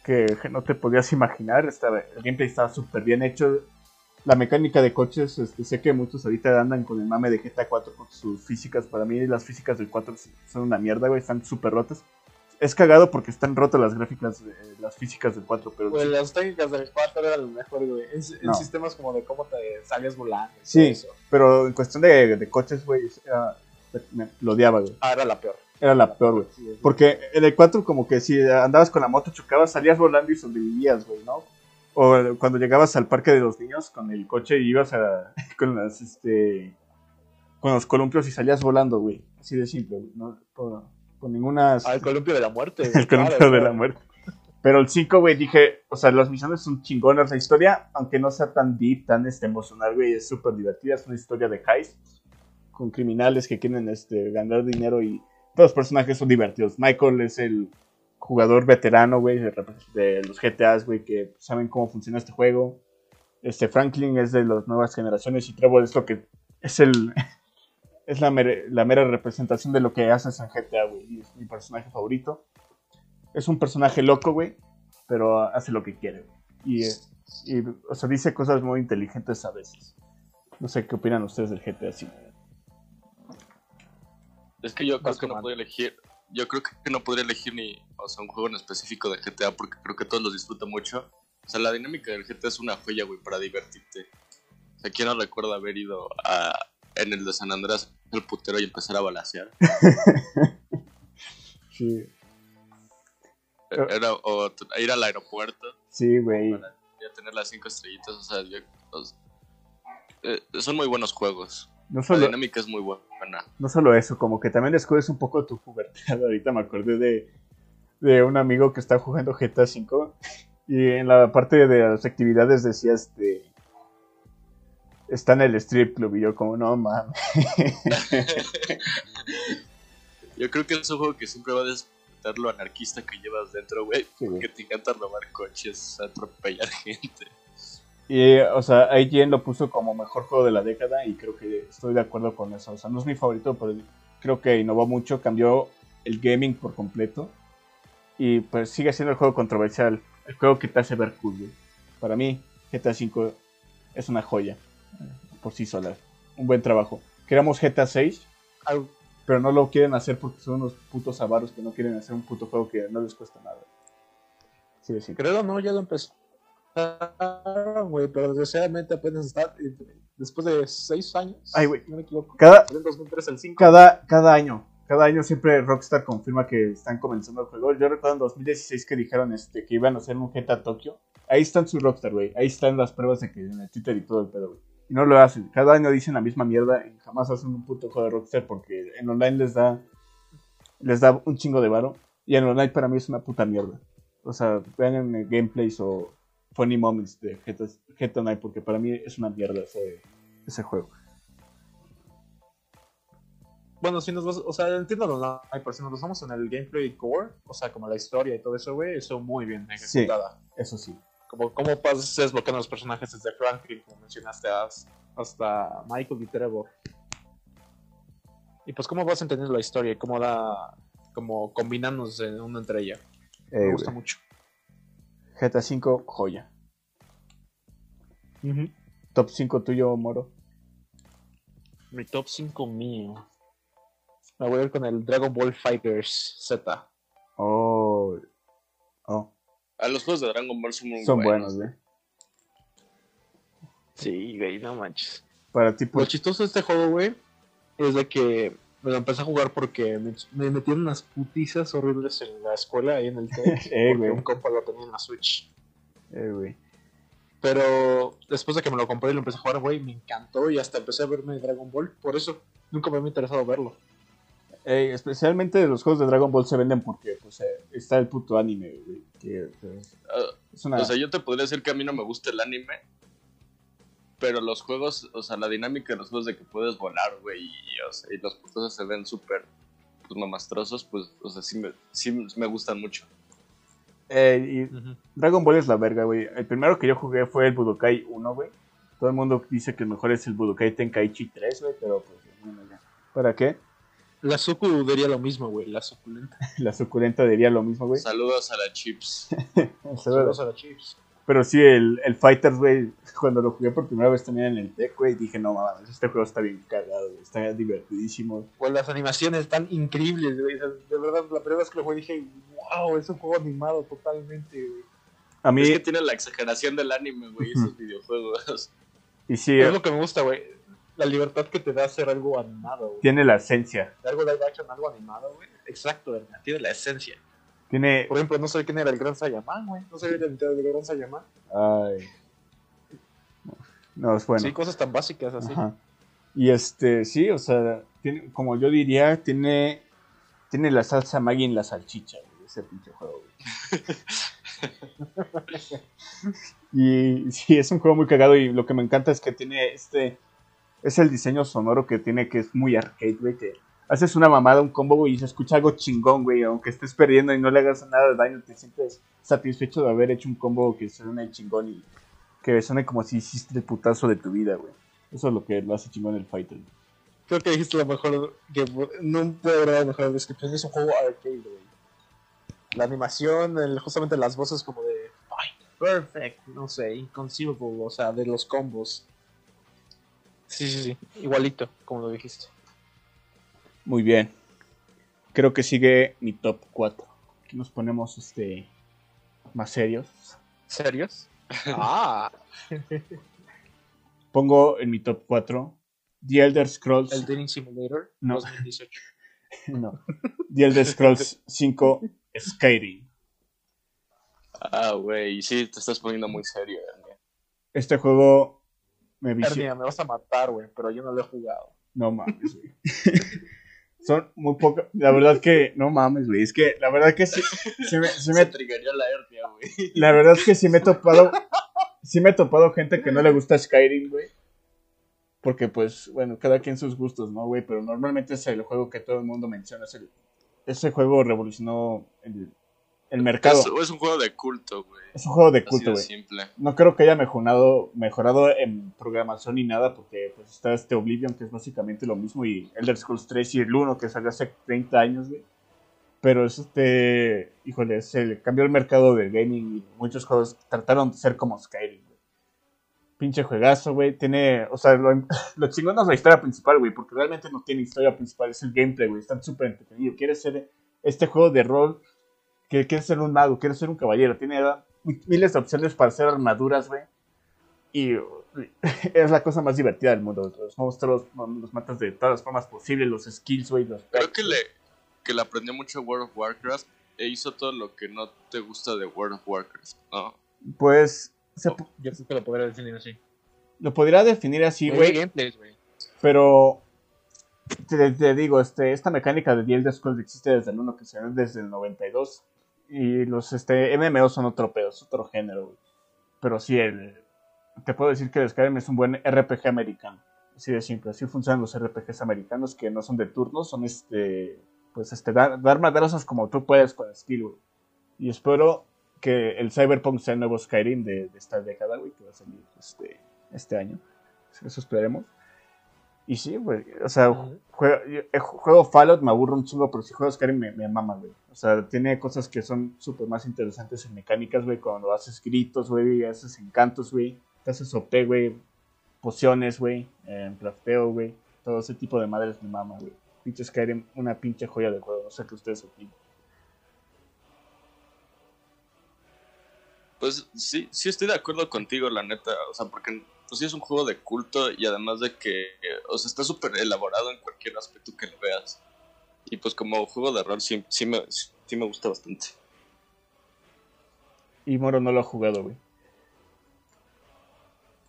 que no te podías imaginar. Estaba, el gameplay estaba súper bien hecho. La mecánica de coches, este, sé que muchos ahorita andan con el mame de GTA 4 con sus físicas. Para mí las físicas del 4 son una mierda, güey, están súper rotas. Es cagado porque están rotas las gráficas, eh, las físicas del 4, pero Pues las técnicas del 4 eran lo mejor, güey. En, No. sistemas como de cómo te salías volando. y Sí. todo eso. Pero en cuestión de, de coches, güey, lo odiaba, güey. Ah, era la peor. Era la peor, güey. Sí, es- Porque en el 4 como que si andabas con la moto, chocabas, salías volando y sobrevivías, güey, ¿no? O cuando llegabas al parque de los niños con el coche y ibas a, con las, este, con los columpios y salías volando, güey. Así de simple, güey, ¿no? Por, por ninguna... Ah, el columpio de la muerte. el columpio claro, de la muerte. Pero el 5, güey, dije, o sea, las misiones son chingonas. La historia, aunque no sea tan deep, tan este, emocional, güey, es súper divertida. Es una historia de heist con criminales que quieren este, ganar dinero y todos los personajes son divertidos. Michael es el jugador veterano, güey, de, de los GTAs, güey, que saben cómo funciona este juego. Este Franklin es de las nuevas generaciones y Trevor es lo que es el es la, mere- la mera representación de lo que haces en GTA, güey. Y es mi personaje favorito. Es un personaje loco, güey, pero hace lo que quiere, güey. Y, y, o sea, dice cosas muy inteligentes a veces. No sé qué opinan ustedes del GTA V. Es que yo creo que no podría elegir. Yo creo que no podría elegir ni, o sea, un juego en específico de GTA porque creo que todos los disfruto mucho. O sea, la dinámica del GTA es una joya, güey, para divertirte. O sea, ¿quién no recuerda haber ido a, en el de San Andrés el putero y empezar a balasear? Sí, Era, o ir al aeropuerto sí, güey. para ya tener las cinco estrellitas. O sea, yo- eh, son muy buenos juegos. No La solo, dinámica es muy buena. no solo eso, como que también descubres un poco tu pubertad. Ahorita me acordé de, de un amigo que está jugando GTA V y en la parte de las actividades decía este está en el strip club y yo como no mames. Yo creo que es un juego que siempre va a despertar lo anarquista que llevas dentro, güey. Sí, güey. Que te encanta robar coches, atropellar gente. Y, o sea, IGN lo puso como mejor juego de la década y creo que estoy de acuerdo con eso. O sea, no es mi favorito, pero creo que innovó mucho, cambió el gaming por completo. Y pues sigue siendo el juego controversial, el juego que te hace ver cool. Para mí, GTA V es una joya, eh, por sí sola. Un buen trabajo. Queremos GTA VI, Algo- pero no lo quieren hacer porque son unos putos avaros que no quieren hacer un puto juego que no les cuesta nada. Sí, simple. Creo no, ya lo güey, pero desgraciadamente apenas está eh, después de seis años. Ay, güey. No me equivoco. Cada, Fue en 2003 el 5. cada, cada año, cada año siempre Rockstar confirma que están comenzando el juego. Yo recuerdo en 2016 que dijeron este, que iban a hacer un GTA Tokio. Ahí están su Rockstar, güey. Ahí están las pruebas de que en el Twitter y todo el pedo, güey. Y no lo hacen. Cada año dicen la misma mierda y jamás hacen un puto juego de Rockstar porque en online les da les da un chingo de varo. Y en online para mí es una puta mierda. O sea, vean en el gameplays o funny moments de GTA, GTA Online porque para mí es una mierda ese, ese juego. Bueno, si nos vas, o sea, entiendo lo online, pero si nos basamos en el gameplay core, o sea, como la historia y todo eso, güey, eso muy bien Sí. ejecutada. Eso sí. Como cómo pasas desbloqueando los personajes desde Franklin, como mencionaste, hasta, Michael y Trevor. Y pues cómo vas entendiendo la historia y cómo da, como combinándose una entre ella. Eh, Me gusta mucho. GTA V, joya. Top 5 tuyo, Moro. Mi top 5 mío. Me voy a ir con el Dragon Ball Fighters Z. Oh. Oh. A los juegos de Dragon Ball son muy Son buenos. buenos, güey. Sí, güey, no manches. Para ti, Lo pues. chistoso de este juego, güey, es de que me lo empecé a jugar porque me, me metieron unas putizas horribles en la escuela, ahí en el TEC. Eh, porque un compa lo tenía en la Switch. Eh, güey. Pero después de que me lo compré y lo empecé a jugar, güey, me encantó y hasta empecé a verme Dragon Ball. Por eso nunca me había interesado verlo. Eh, especialmente los juegos de Dragon Ball se venden porque pues, eh, está el puto anime, güey. Que pues, Ah, es una. O sea, yo te podría decir que a mí no me gusta el anime. Pero los juegos, o sea, la dinámica de los juegos de que puedes volar, güey, y, o sea, y los putos se ven súper pues, mamastrosos, pues, o sea, sí me, sí me gustan mucho. Eh, y Dragon Ball es la verga, güey. El primero que yo jugué fue el Budokai 1, güey. Todo el mundo dice que el mejor es el Budokai Tenkaichi 3, güey, pero pues, bueno, ya. ¿Para qué? La Suku diría lo mismo, güey, la suculenta. La suculenta diría lo mismo, güey. Saludos a la Chips. Saludos a la Chips. Pero sí, el, el Fighters, güey, cuando lo jugué por primera vez también en el Tech, güey, dije, no mames, este juego está bien cagado, está divertidísimo. Pues las animaciones están increíbles, güey. De verdad, la primera vez que lo jugué dije, wow, es un juego animado totalmente, güey. A mí, Es que tiene la exageración del anime, güey, esos videojuegos. y sí, Es lo que me gusta, güey. La libertad que te da hacer algo animado, güey. tiene la esencia. De algo live action, algo animado, güey. Exacto, ¿verdad? Tiene la esencia. Tiene. Por ejemplo, no sé quién era el gran Sayaman, güey. No sabía la mitad del gran Sayaman. Ay. No, es bueno. Sí, cosas tan básicas así. Ajá. Y este, sí, o sea, tiene, como yo diría, tiene, tiene la salsa Maggi en la salchicha, güey, ese pinche juego, güey. y sí, es un juego muy cagado y lo que me encanta es que tiene este, es el diseño sonoro que tiene que es muy arcade, güey, que haces una mamada, un combo, güey, y se escucha algo chingón, güey, aunque estés perdiendo y no le hagas nada de daño, te sientes satisfecho de haber hecho un combo que suene chingón y que suene como si hiciste el putazo de tu vida, güey. Eso es lo que lo hace chingón el fighter. Creo que dijiste lo mejor. Que no puedo haber dado mejor descripción. Es un juego arcade, güey. La animación, justamente las voces como de. Ay, perfect. No sé, inconceivable. O sea, de los combos. Sí, sí, sí. Igualito, como lo dijiste. Muy bien. Creo que sigue mi top 4. Aquí nos ponemos este más serios. ¿Serios? ah, Pongo en mi top 4 The Elder Scrolls. el Dating Simulator No. 2018. No. The Elder Scrolls 5 Skyrim. Ah, güey, sí, te estás poniendo muy serio, güey. Este juego me vició. Ernia, me vas a matar, güey, pero yo no lo he jugado. No mames, güey. Son muy pocas. La verdad que. No mames, güey. Es que la verdad que sí, sí me, sí me- Se la hernia, güey. La verdad es que sí me he topado. Sí me he topado gente que no le gusta Skyrim, güey. Porque, pues, bueno, cada quien sus gustos, ¿no, güey? Pero normalmente es el juego que todo el mundo menciona. Es el- ese juego revolucionó el, el mercado. Es, es un juego de culto, güey. Es un juego de Así culto, güey. No creo que haya mejorado, mejorado en programación ni nada, porque pues está este Oblivion, que es básicamente lo mismo, y Elder Scrolls 3 y el 1, que salió hace 30 años, güey. Pero es este, híjole, se cambió el mercado del gaming y muchos juegos trataron de ser como Skyrim, güey. Pinche juegazo, güey. Tiene, o sea, lo, lo chingón no es la historia principal, güey, porque realmente no tiene historia principal, es el gameplay, güey. Está súper entretenido. Quieres ser este juego de rol, que quieres ser un mago, quieres ser un caballero. Tiene miles de opciones para hacer armaduras, güey. Y es la cosa más divertida del mundo. Los monstruos los matas de todas las formas posibles, los skills, güey, los Creo packs, que le, que le aprendió mucho World of Warcraft e hizo todo lo que no te gusta de World of Warcraft, ¿no? Pues se p- Yo creo que lo podría definir así. lo podría definir así, Hay güey. Pero te, te digo, este, esta mecánica de The Elder Scrolls existe desde el 1, que se ve desde el 92. Y los este, MMO son otro pedo, es otro género. Pero sí, el, te puedo decir que el Skyrim es un buen RPG americano. Así de simple, así funcionan los RPGs americanos que no son de turnos, son este, pues este, dar, dar madrazos como tú puedes con skill. Y espero que el Cyberpunk sea el nuevo Skyrim de, de esta década, güey, que va a salir este, este año. Eso esperemos. Y sí, güey. O sea, Ujú. juego, yo- eh, juego Fallout, me aburro un chingo, pero si juego Skyrim me, me mama, güey. O sea, tiene cosas que son súper más interesantes en mecánicas, güey. Cuando haces gritos, güey, haces encantos, güey. Te haces OP, güey. Pociones, güey. Eh, crafteo, güey. Todo ese tipo de madres me mama, güey. Pinche Skyrim, una pinche joya de juego. No sé qué ustedes opinan. Pues sí, sí estoy de acuerdo contigo, la neta. O sea, porque pues sí es un juego de culto y además de que, o sea, está súper elaborado en cualquier aspecto que lo veas. Y pues como juego de rol sí, sí, me, sí me gusta bastante. Y Moro no lo ha jugado, güey.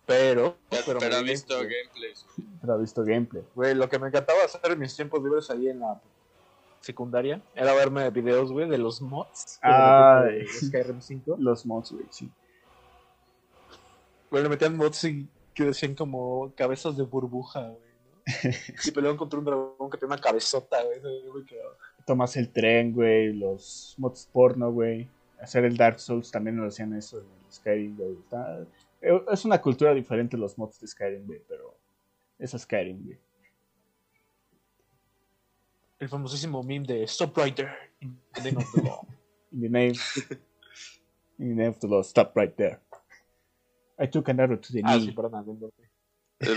Pero, Pero, pero, ha visto gameplays. Pero ha visto gameplay. Güey, lo que me encantaba hacer en mis tiempos libres ahí en la secundaria era verme videos, güey, de los mods. Ah, de Skyrim 5. Los mods, güey, sí. Güey, le metían mods y que decían como cabezas de burbuja, güey. ¿no? Y peleaban contra un dragón que tenía una cabezota, güey. Tomas el tren, güey. Los mods porno, güey. Hacer el Dark Souls también lo hacían eso en el Skyrim, güey. Está- eh, Es una cultura diferente los mods de Skyrim, güey, pero es Skyrim, güey. El famosísimo meme de Stop right there in the name of the law. In the name, in the name of the Lord, stop right there. I took an arrow to the ah, knee. sí, perdón, no, no,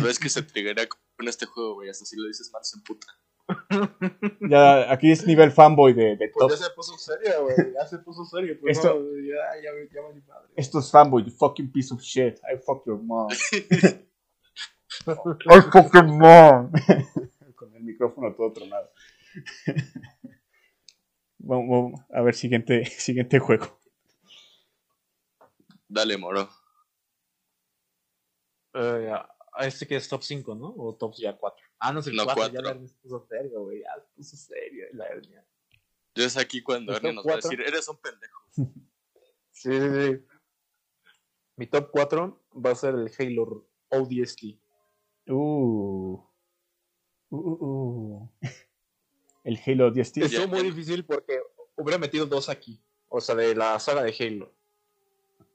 Ves que se triggería con este juego, güey. Hasta si lo dices mal se puta. Ya, aquí es nivel fanboy de, de Pues top. ya se puso serio, güey. Ya se puso serio. Pues Esto- no, ya, ya, ya mi madre. Esto es fanboy, you fucking piece of shit. I fuck your mom. I fuck your mom. Con el micrófono todo tronado. Vamos, vamos a ver, siguiente, siguiente juego. Dale, moro. Eh, a este que es top 5, ¿no? O top ya 4. Ah, no sé, No, 4. Ya la se puso serio, güey. Ya se puso serio la hernia. Yo es aquí cuando ¿Pues Ernie nos va a cuatro? decir, eres un pendejo. Sí, sí, sí. Mi top 4 va a ser el Halo ODST. Uh. Uh, uh, uh. El Halo 10 Ya, Estuvo muy difícil porque hubiera metido dos aquí. O sea, de la saga de Halo.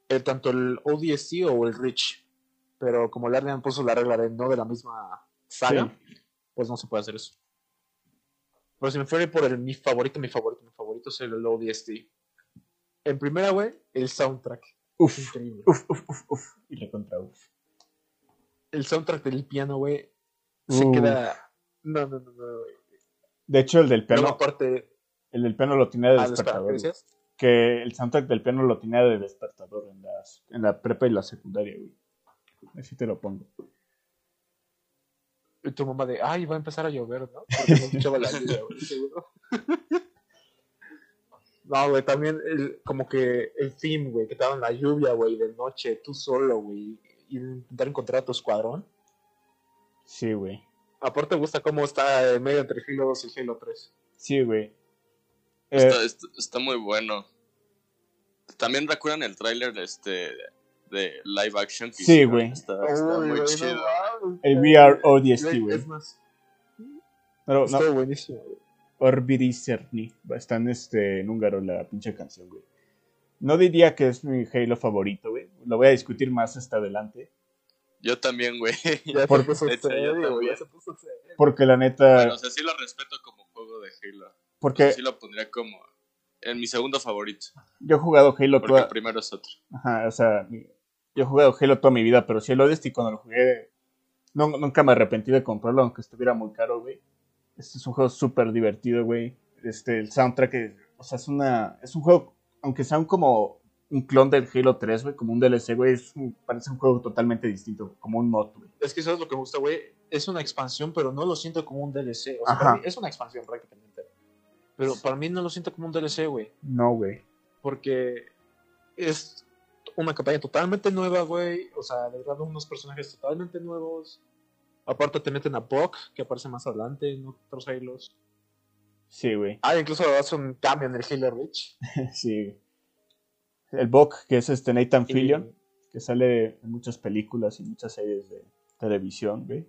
Eh, tanto el ODST o el Reach. Pero como la hernia puso la regla de no de la misma saga, pues no se puede hacer eso. Pero si me fuera por el, mi favorito, mi favorito, mi favorito es el ODST. En primera, güey, el soundtrack. Uf, Increíble. uf, uf, uf, uf. Y le contra uf. El soundtrack del piano, güey, se queda. No, no, no, no, güey. De hecho, el del piano, aparte. el del piano lo tenía de Ah, despertador. que el soundtrack del piano lo tenía de despertador en, las, en la prepa y la secundaria, güey. Así te lo pongo. Y tu mamá de, ay, va a empezar a llover, ¿no? Porque no escuchaba la lluvia, güey, seguro. No, güey, también el, como que el theme, güey, que te daban la lluvia, güey, de noche, tú solo, güey, y intentar encontrar a tu escuadrón. Sí, güey. Aparte me gusta cómo está en medio entre Halo 2 y Halo 3. Sí, güey. Eh, Está, está, está muy bueno. También recuerdan el tráiler este de live action. que Sí, güey. Está, está Uy, muy chido. el. VR ODST, Güey, güey. Es más, No, buenísimo, güey. Orbidi Cerny. Está en, este, en húngaro la pinche canción, güey. No diría que es mi Halo favorito, güey. Lo voy a discutir más hasta adelante. Yo también, güey. Ya Por- se puso Neta, yo serio, güey, también. ya se puso serio. Porque la neta. Bueno, o sea, sí lo respeto como juego de Halo. porque Sí lo pondría como en mi segundo favorito. yo he jugado Halo Porque el primero es otro. Ajá, o sea, mi- yo he jugado Halo toda mi vida, pero si el Odyssey cuando lo jugué, no, nunca me arrepentí de comprarlo, aunque estuviera muy caro, güey. Este es un juego súper divertido, güey. Este, el soundtrack, es- o sea, es una, es un juego, aunque sea un como un clon del Halo 3, güey, como un DLC, güey, parece un juego totalmente distinto, como un mod, güey. Es que eso es lo que me gusta, güey. Es una expansión, pero no lo siento como un DLC. O sea, para mí es una expansión prácticamente. Pero para mí no lo siento como un DLC, güey. No, güey. Porque es una campaña totalmente nueva, güey. O sea, de verdad, unos personajes totalmente nuevos. Aparte te meten a Buck, que aparece más adelante en otros Halos. Sí, güey. Ah, incluso hace un cambio en el Halo Reach. Sí. El Bok, que es este Nathan Y- Fillion, que sale en muchas películas y muchas series de televisión, güey.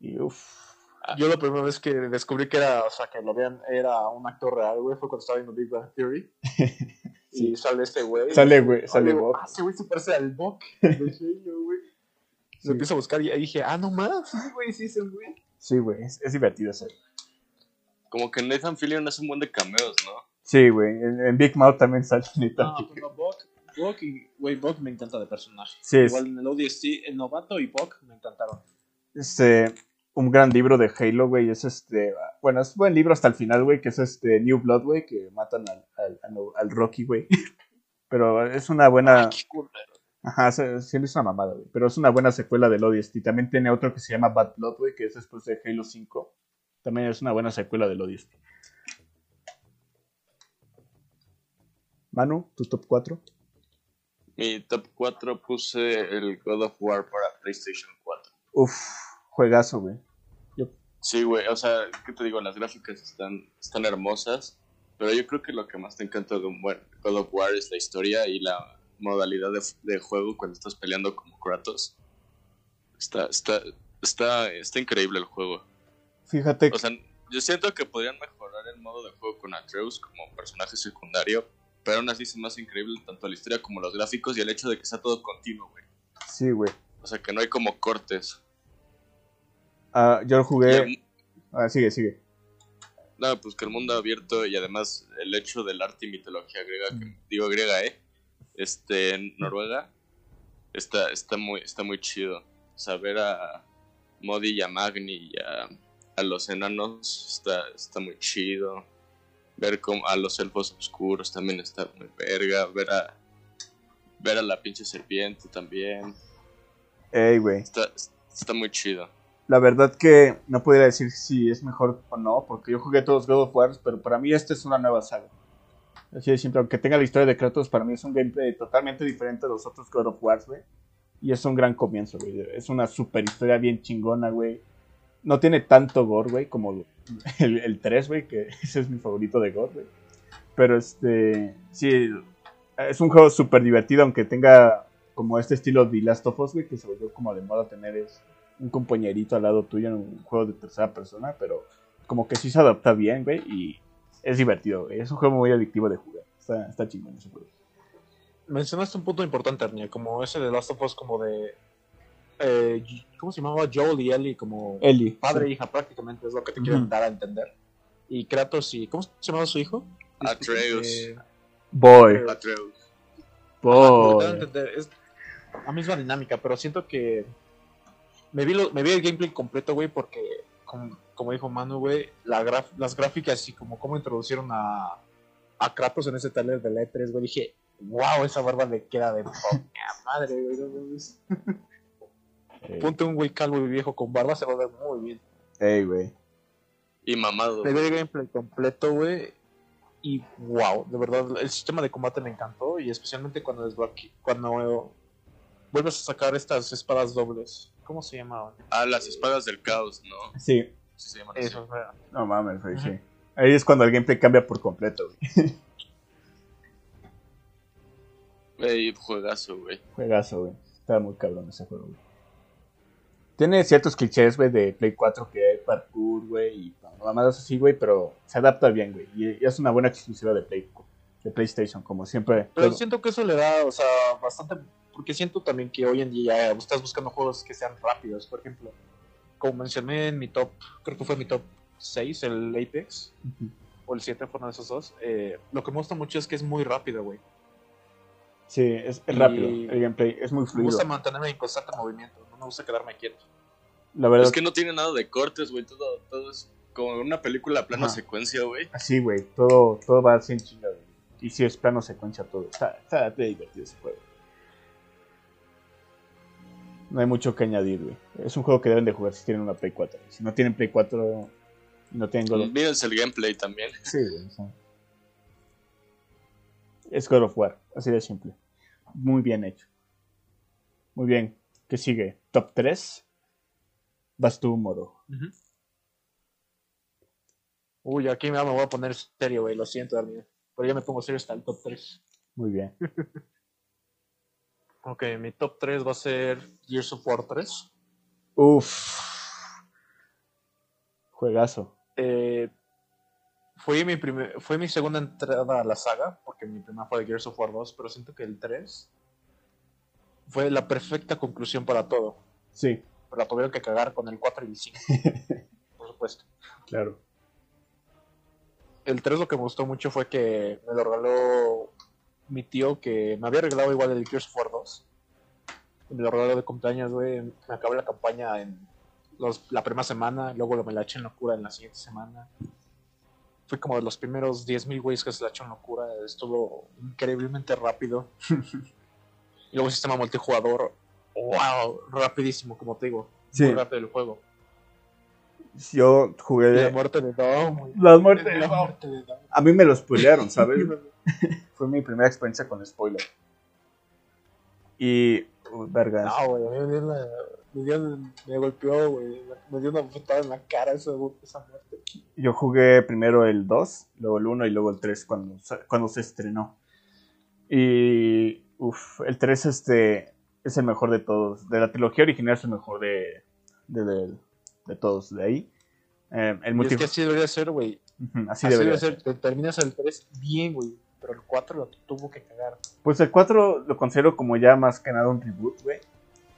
Y uff. Yo la primera vez que descubrí que era, o sea, que lo vean, era un actor real, güey, fue cuando estaba viendo Big Bang Theory. Sí. Y sale este güey. Sale, güey, sale Bok. Ah, ese güey se parece al Bok de Halo, güey. Sí. Lo empiezo a buscar y ahí dije, ah, no más, sí, güey, sí es el güey. Sí, güey, es, es divertido ese. Como que Nathan Fillion hace un buen de cameos, ¿no? Sí, güey, en, en Big Mouth también sale Nathan No, Fillion. pero Buck, Buck y, güey, Buck me encanta de personaje. Sí, es, Igual en el ODST, el novato y Buck me encantaron. este, un gran libro de Halo, güey, es este, bueno, es buen libro hasta el final, güey, que es este New Blood, güey, que matan al, al, al- Rocky, güey. Pero es una buena... Ajá, se- sí, es una mamada, güey. Pero es una buena secuela del ODST. También tiene otro que se llama Bad Blood, güey, que es después de Halo 5. También es una buena secuela del ODST. Manu, tu top 4. Mi top 4 puse el God of War para PlayStation 4. Uf, juegazo, güey. Sí, güey, o sea, ¿qué te digo? Las gráficas están, están hermosas, pero yo creo que lo que más te encanta de un buen God of War es la historia y la modalidad de, de juego cuando estás peleando como Kratos. Está, está, está, está increíble el juego. Fíjate, O sea, yo siento que podrían mejorar el modo de juego con Atreus como personaje secundario, pero aún así es más increíble tanto la historia como los gráficos y el hecho de que sea todo continuo, güey. sí, güey. O sea, que no hay como cortes. Ah, yo jugué. Ah, sigue, sigue. No, pues que el mundo abierto y además el hecho del arte y mitología griega, que, digo griega, ¿eh? Este, en Noruega, está, está, muy, está muy chido. Saber a Modi y a Magni y a, a los enanos está, está muy chido. Ver como a los elfos oscuros también está muy verga. Ver a, ver a la pinche serpiente también. Ey, güey. Está, está muy chido. La verdad que no podría decir si es mejor o no, porque yo jugué todos God of War, pero para mí esta es una nueva saga. Así de simple, aunque tenga la historia de Kratos, para mí es un gameplay totalmente diferente a los otros God of War, güey. Y es un gran comienzo, güey. Es una super historia bien chingona, güey. No tiene tanto gore, güey, como el, el 3, güey, que ese es mi favorito de gore, güey. Pero este, sí, es un juego súper divertido, aunque tenga como este estilo de Last of Us, güey, que se volvió como de moda tener es un compañerito al lado tuyo en un juego de tercera persona, pero como que sí se adapta bien, güey, y es divertido, güey. Es un juego muy adictivo de jugar. Está, está chingón ese juego. Mencionaste un punto importante, Arnie, como ese de Last of Us, como de. eh, ¿Cómo se llamaba? Joel y Ellie, como Eli. padre e sí. hija, prácticamente, es lo que te quieren Ujú. dar a entender. Y Kratos y. ¿Cómo se llamaba su hijo? Atreus. Eh, Boy. Atreus. A Boy. entender, es la misma dinámica, pero siento que me vi, lo- me vi el gameplay completo, güey, porque como, como dijo Manu, güey, la graf- las gráficas y como cómo introducieron a, a Kratos en ese trailer de la E3, güey, dije, wow, esa barba le queda de poca madre, güey. no mames. Ey, Ponte un güey calvo y viejo con barba, se va a ver muy bien. Ey, güey. Y mamado. Me vi el gameplay completo, güey. Y wow, de verdad, el sistema de combate me encantó. Y especialmente cuando desbloque- cuando vuelves a sacar estas espadas dobles. ¿Cómo se llamaban? Ah, las espadas del caos, ¿no? Sí. Sí se llaman así. Eso, sea, No mames, güey, sí. Ahí es cuando el gameplay cambia por completo, güey. Ey, juegazo, güey. Juegazo, güey. Está muy cabrón ese juego, güey. Tiene ciertos clichés, güey, de Play 4 que hay parkour, güey, y mamadas así, güey, pero se adapta bien, güey. Y y es una buena exclusiva de, Play, de PlayStation, como siempre. Pero siento que eso le da, o sea, bastante. Porque siento también que hoy en día ya estás buscando juegos que sean rápidos. Por ejemplo, como mencioné en mi top, creo que fue mi top 6, el Apex, o el 7, fueron esos dos. eh, lo que me gusta mucho es que es muy rápido, güey. Sí, es, rápido. El gameplay es muy Me fluido. gusta mantenerme en constante movimiento, no me gusta quedarme quieto. La verdad, Es que no tiene nada de cortes, güey. Todo, todo es como una película a plano Ajá. secuencia, güey. así, güey. Todo, todo va así en chinga, güey. Y si es plano secuencia todo. Está, está de divertido ese juego. No hay mucho que añadir, güey. Es un juego que deben de jugar si tienen una Play 4. güey. Si no tienen Play 4 y no tienen God of Mírense el gameplay también. Sí, güey. Es God of War, así de simple. Muy bien hecho. Muy bien. ¿Qué sigue? Top 3. Vas tú, Moro. Uy, aquí me voy a poner serio, güey, lo siento, Arnie. Pero ya me pongo serio hasta el top 3. Muy bien. Ok, mi top 3 va a ser Gears of War 3. Uf. Juegazo. Eh, fue, mi primer, fue mi segunda entrada a la saga, porque mi primera fue de Gears of War 2, pero siento que el 3 fue la perfecta conclusión para todo. Sí. Pero la tuvieron que cagar con el 4 y el 5. supuesto. Claro. El 3 lo que me gustó mucho fue que me lo regaló mi tío que me había regalado igual el Gears of War 2. Y me lo regaló de cumpleaños, güey. Me acabé la campaña en los- la primera semana, luego me la eché en locura en la siguiente semana. Fui como de los primeros 10.000 güeyes que se la echó en locura. Estuvo increíblemente rápido. y luego el sistema multijugador. ¡Wow! Rapidísimo, como te digo. Sí, Muy rápido el juego. yo Y la jugué muerte de Dom. La muerte de Dom. A mí me lo spoilearon, ¿sabes? Fue mi primera experiencia con spoiler. Y, uh, vergas. No, güey, a mí me, dio la- me, dio- me golpeó, güey. Me dio una bofetada en la cara esa, esa muerte. Yo jugué primero el 2, luego el 1 y luego el 3 cuando, cuando se estrenó. Y, uff, el 3 este, es el mejor de todos. De la trilogía original es el mejor de, de, de- de todos. De ahí. Eh, el Y es multi- que así debería ser, güey. Ujú, así, Así, debería debe ser. ser. Te terminas el 3 bien, güey. Pero el 4 lo tuvo que cagar. Pues el 4 lo considero como ya más que nada un reboot, güey.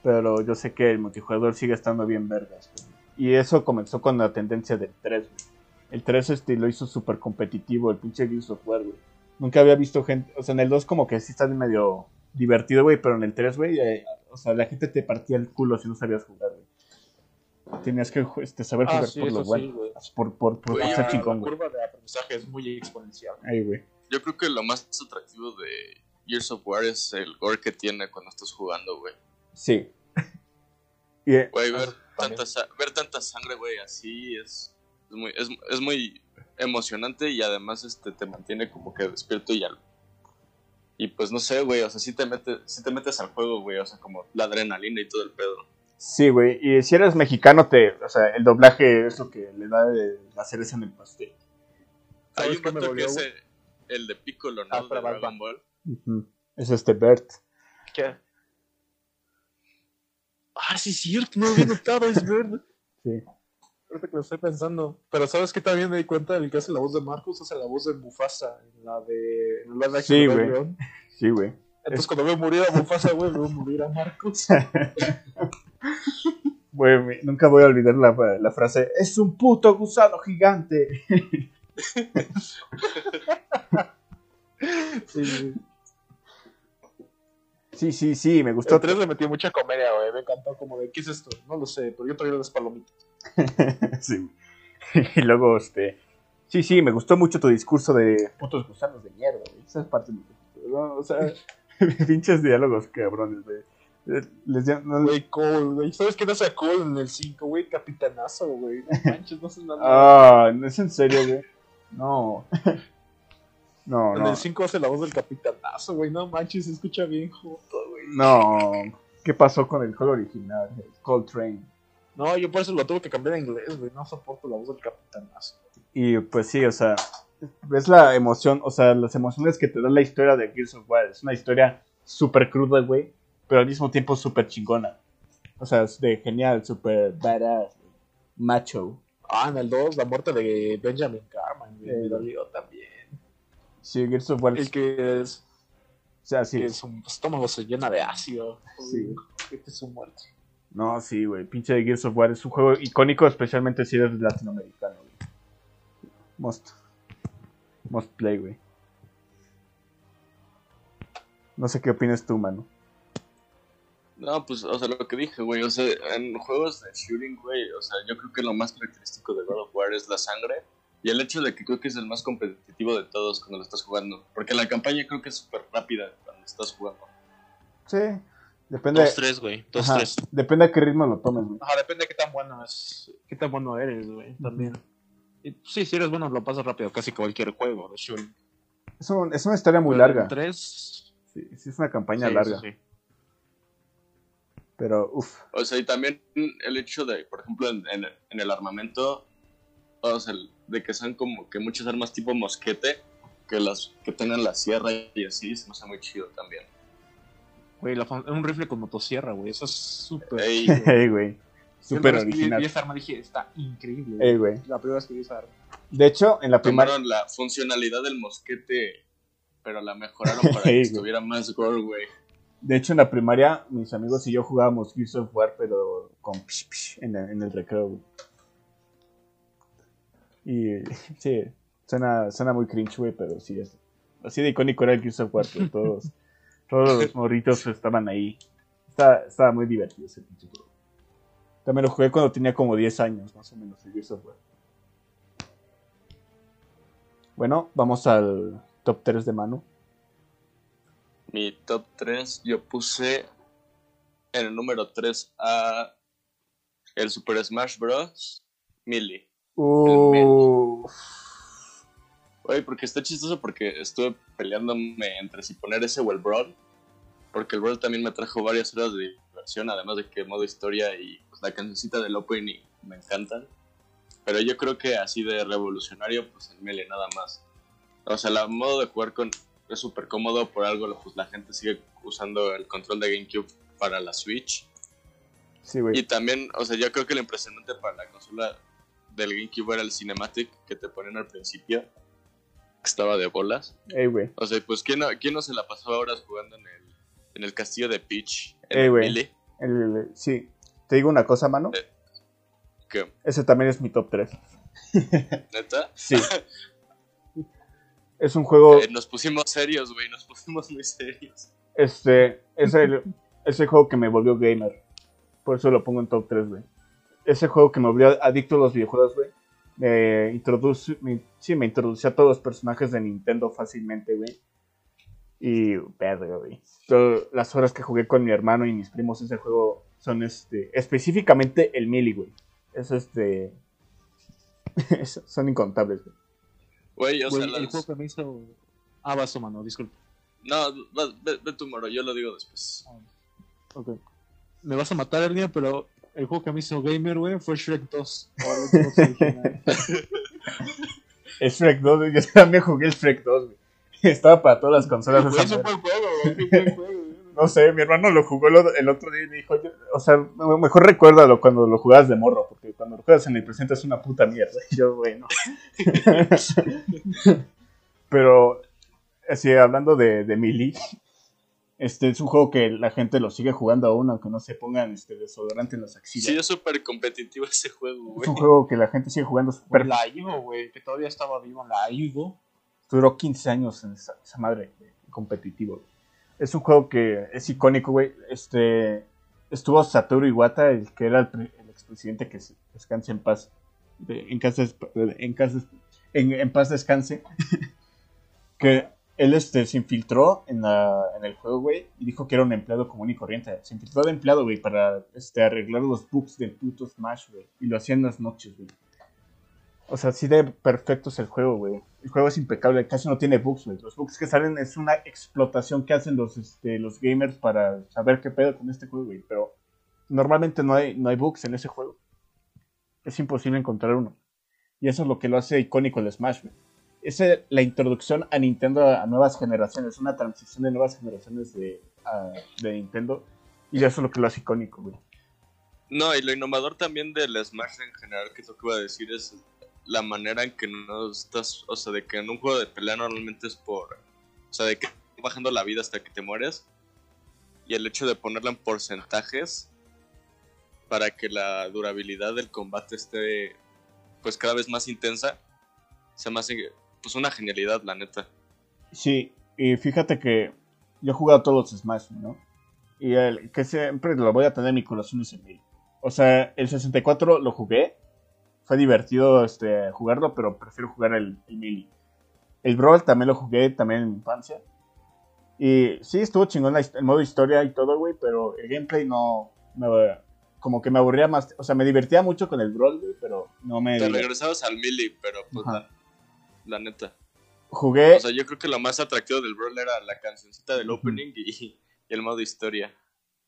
Pero yo sé que el multijugador sigue estando bien vergas, güey. Y eso comenzó con la tendencia del 3, güey. El 3 este, lo hizo súper competitivo, el pinche Gears of War, güey. Nunca había visto gente... O sea, en el 2 como que sí está medio divertido, güey. Pero en el 3, güey, eh, o sea, la gente te partía el culo si no sabías jugar, güey. Tenías que este, saber jugar por lo bueno. Por, por, por ah, chingón, La güey. curva de aprendizaje es muy exponencial. Ahí, güey. Yo creo que lo más atractivo de Gears of War es el gore que tiene cuando estás jugando, güey. Sí. Y, eh, Güey, ver, tanta, ver tanta sangre, güey, así es, es, muy, es, es muy emocionante y además este, te mantiene como que despierto y al... Y pues no sé, güey, o sea, sí te, metes, sí te metes al juego, güey, o sea, como la adrenalina y todo el pedo. Sí, güey. Y si eres mexicano, te, o sea, el doblaje es lo que le da de la cereza en el pastel. ¿Sabes Hay un vato que güey? El, de Piccolo, ¿no? Ah, de Dragon. Ball. Es este Bert. ¿Qué? Ah, sí, es cierto, no lo había notado, es verdad. Sí. Ahorita que lo estoy pensando. Pero ¿sabes qué? También me di cuenta del que hace la voz de Marcus, hace la voz de Mufasa en la de. En la de Sí, güey. Sí, güey. Entonces Es- cuando veo morir a Mufasa, güey, veo morir a Marcus. Güey, nunca voy a olvidar la, la frase, es un puto gusano gigante. Sí, sí. Sí, sí, sí, me gustó. El 3 le metió mucha comedia, güey. Me encantó como de, ¿qué es esto? No lo sé, pero yo traía las palomitas. sí. Y luego, este... Sí, sí, me gustó mucho tu discurso de putos gusanos de mierda, güey. Esa es parte de mi... no, O sea, pinches diálogos cabrones, güey. Eh, Les llamo- no- Güey, Cole, güey. ¿Sabes qué no hace a Cole en el 5, güey? Capitanazo, güey. No manches, no hace nada. Ah, ¿no es en serio, güey? No. No, en no. el 5 hace la voz del capitanazo, güey. No manches, se escucha bien junto, güey. No. ¿Qué pasó con el juego original? El Coltrane. No, yo por eso lo tuve que cambiar a inglés, güey. No soporto la voz del capitanazo. Y pues sí, o sea, ves la emoción, o sea, las emociones que te da la historia de Gears of War. Es una historia súper cruda, güey, pero al mismo tiempo súper chingona. O sea, es de genial, súper badass, macho. Ah, en el 2, la muerte de Benjamin Carman, güey. Eh, Me dolió también. Sí, Gears of War, El es- que, es, o sea, sí. que su estómago se llena de ácido. Sí. Que es su muerte. No, sí, güey, pinche Gears of War es un juego icónico, especialmente si eres latinoamericano, güey. Must. Must play, güey. No sé qué opinas tú, mano. No, pues, o sea, lo que dije, güey, o sea, en juegos de shooting, güey, o sea, yo creo que lo más característico de God of War es la sangre y el hecho de que creo que es el más competitivo de todos cuando lo estás jugando, porque la campaña creo que es súper rápida cuando estás jugando. Sí, depende. 2-3, güey. Ajá, 2-3. depende a qué ritmo lo tomes, güey. Ajá, depende de qué tan bueno es. Qué tan bueno eres, güey. También. Y, sí, si eres bueno, lo pasas rápido. Casi cualquier juego de shooting. Es, un- es una historia muy larga. 3. Sí, sí, es una campaña larga. Pero, uff. O sea, y también el hecho de, por ejemplo, en, en- en el armamento, o sea, el- de que sean como que muchas armas tipo mosquete, que las que tengan la sierra y así, se me hace muy chido también. Güey, la un rifle con motosierra, güey. Eso es súper. Ey, güey. Súper original. Vi esta arma dije, está increíble. güey. Ey, güey. La primera vez que vi esa arma. De hecho, en la primaria. tomaron la funcionalidad del mosquete, pero la mejoraron para que estuviera más gore, güey. De hecho, en la primaria, mis amigos y yo jugábamos Gears of War, pero con psh, psh en, el, en el recreo, güey. Y sí, suena, suena muy cringe, güey, pero sí es. Así de icónico era el Gears of War, todos, todos los morritos estaban ahí. Estaba, estaba muy divertido ese pinche juego. También lo jugué cuando tenía como 10 años, más o menos, el Gears of War. Bueno, vamos al top 3 de mano. Mi top 3, yo puse en el número 3 a el Super Smash Bros. Melee. Uh, Oye, porque está chistoso porque estuve peleándome entre si poner ese o el Brawl. Porque el Brawl también me trajo varias horas de diversión, además de que modo historia y pues, la cancioncita del opening me encantan. Pero yo creo que así de revolucionario, pues el Melee nada más. O sea, el modo de jugar con es súper cómodo, por algo pues la gente sigue usando el control de GameCube para la Switch. sí, güey. Y también, o sea, yo creo que lo impresionante para la consola del GameCube era el Cinematic que te ponían al principio, que estaba de bolas. Ey, güey. O sea, pues ¿quién no, quién no se la pasaba horas jugando en el, en el castillo de Peach? En Ey, el güey. El- el- sí. Te digo una cosa, mano. Eh. Que, Ese también es mi top 3. neta, Sí. es un juego. eh, nos pusimos serios, güey, nos pusimos muy serios. Este. Es el, es el juego que me volvió gamer. Por eso lo pongo en top 3, güey. Ese juego que me volvió adicto a los videojuegos, güey. Me introduce. me- sí, me introducía a todos los personajes de Nintendo fácilmente, güey. Y. Verga, güey. Las horas que jugué con mi hermano y mis primos ese juego son este. Específicamente el Melee, güey. Es este. es- son incontables, güey. Güey, o sea, el juego que me hizo. Ah, vas mano, disculpa. No, va- ve, ve tu moro, yo lo digo después. Ok. Me vas a matar, Ernia, pero el juego que me hizo gamer, güey, fue Shrek 2. o el Shrek 2, güey. Yo también jugué el Shrek 2, güey. Estaba para todas las consolas. Esa juego. No sé, mi hermano lo jugó el, otro día y me dijo, yo- o sea, me- mejor recuérdalo cuando lo jugabas de morro, porque cuando lo juegas en el presente es una puta mierda. Y yo, bueno. Pero, así, hablando de, de Melee, este es un juego que la gente lo sigue jugando aún, aunque no se pongan este desodorante en las axilas. Sí, es súper competitivo ese juego, es güey. un juego que la gente sigue jugando super... La Ivo, güey, que todavía estaba vivo en la Ivo. Duró 15 años en esa, esa madre güey, competitivo. Es un juego que es icónico, güey. Este, estuvo Satoru Iwata, el que era el, pre- el expresidente que se- descanse en paz. De- en, casa, en, casa, en, en paz descanse. que él este, se infiltró en, la, en el juego, güey, y dijo que era un empleado común y corriente. Se infiltró de empleado, güey, para este, arreglar los bugs del puto Smash, güey. Y lo hacía en las noches, güey. O sea, así de perfecto es el juego, güey. El juego es impecable, casi no tiene bugs, güey. Los bugs que salen es una explotación que hacen los, este, los gamers para saber qué pedo con este juego, güey. Pero normalmente no hay, no hay bugs en ese juego. Es imposible encontrar uno. Y eso es lo que lo hace icónico el Smash, güey. Es la introducción a Nintendo a, nuevas generaciones, una transición de nuevas generaciones de, de Nintendo. Y eso es lo que lo hace icónico, güey. No, y lo innovador también del Smash en general, que es lo que iba a decir, es la manera en que no estás, o sea, de que en un juego de pelea normalmente es por, o sea, de que bajando la vida hasta que te mueres, y el hecho de ponerla en porcentajes para que la durabilidad del combate esté, pues, cada vez más intensa, se me hace, pues, una genialidad, la neta. Sí, y fíjate que yo he jugado todos los Smash, ¿no? Y el que siempre lo voy a tener en mi corazón es el Melee. O sea, el 64 lo jugué. Fue divertido este, jugarlo, pero prefiero jugar el, el. El Brawl también lo jugué también en mi infancia. Y sí, estuvo chingón la el modo historia y todo, güey, pero el gameplay no... me- como que me aburría más. O sea, me divertía mucho con el Brawl, güey, pero no me... Te divertía. regresabas al melee, pero, pues, Ajá. La, neta. Jugué... O sea, yo creo que lo más atractivo del Brawl era la cancioncita del opening y, y el modo historia.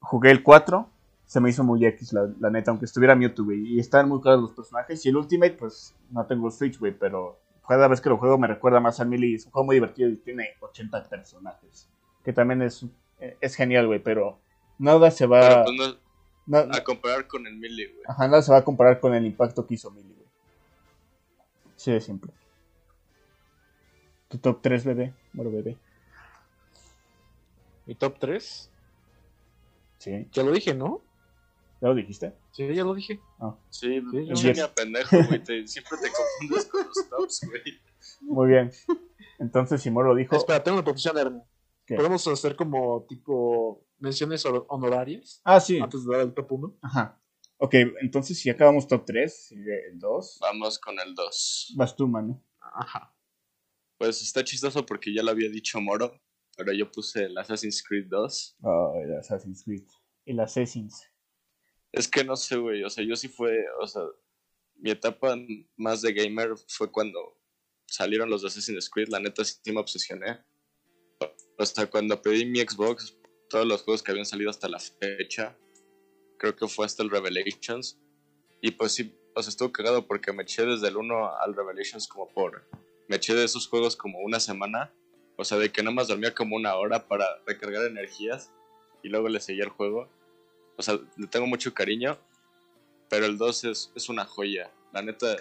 jugué el 4, se me hizo muy X, la, la neta, aunque estuviera Mewtwo, güey. Y estaban muy claros los personajes. Y el Ultimate, pues no tengo Switch, güey, pero cada vez que lo juego me recuerda más al Melee. Es un juego muy divertido y tiene 80 personajes. Que también es, es genial, güey, pero nada se va. Pues no, a comparar con el melee, güey. ajá, nada se va a comparar con el impacto que hizo Melee, güey. Sí, de siempre. Tu top 3, bebé. Bueno, bebé. Mi top 3. Sí. Ya lo dije, ¿no? ¿Ya lo dijiste? Sí, ya lo dije. Sí, Sí, ni a pendejo, güey. te- siempre te confundes con los tops, güey. Muy bien. Entonces Simón lo dijo. Espera, tengo una proposición, Ernie. Podemos hacer como tipo menciones honorarias Ah, sí. antes de dar el top 1. Ajá. Ok, entonces si acabamos top 3, sigue el 2. Vamos con el 2. Vas tú, mano. Ajá. Pues está chistoso porque ya lo había dicho Moro, pero yo puse el Assassin's Creed 2. Oh, el Assassin's Creed. El Assassins. Es que no sé, güey, o sea, yo sí fue, o sea, mi etapa más de gamer fue cuando salieron los de Assassin's Creed, la neta sí me obsesioné. Hasta cuando pedí mi Xbox, todos los juegos que habían salido hasta la fecha, creo que fue hasta el Revelations. Y pues sí, o sea, estuvo cagado porque me eché desde el 1 al Revelations como por... Me eché de esos juegos como una semana. O sea, de que nada más dormía como una hora para recargar energías y luego le seguía el juego. O sea, le tengo mucho cariño, pero el 2 es, es una joya. La neta,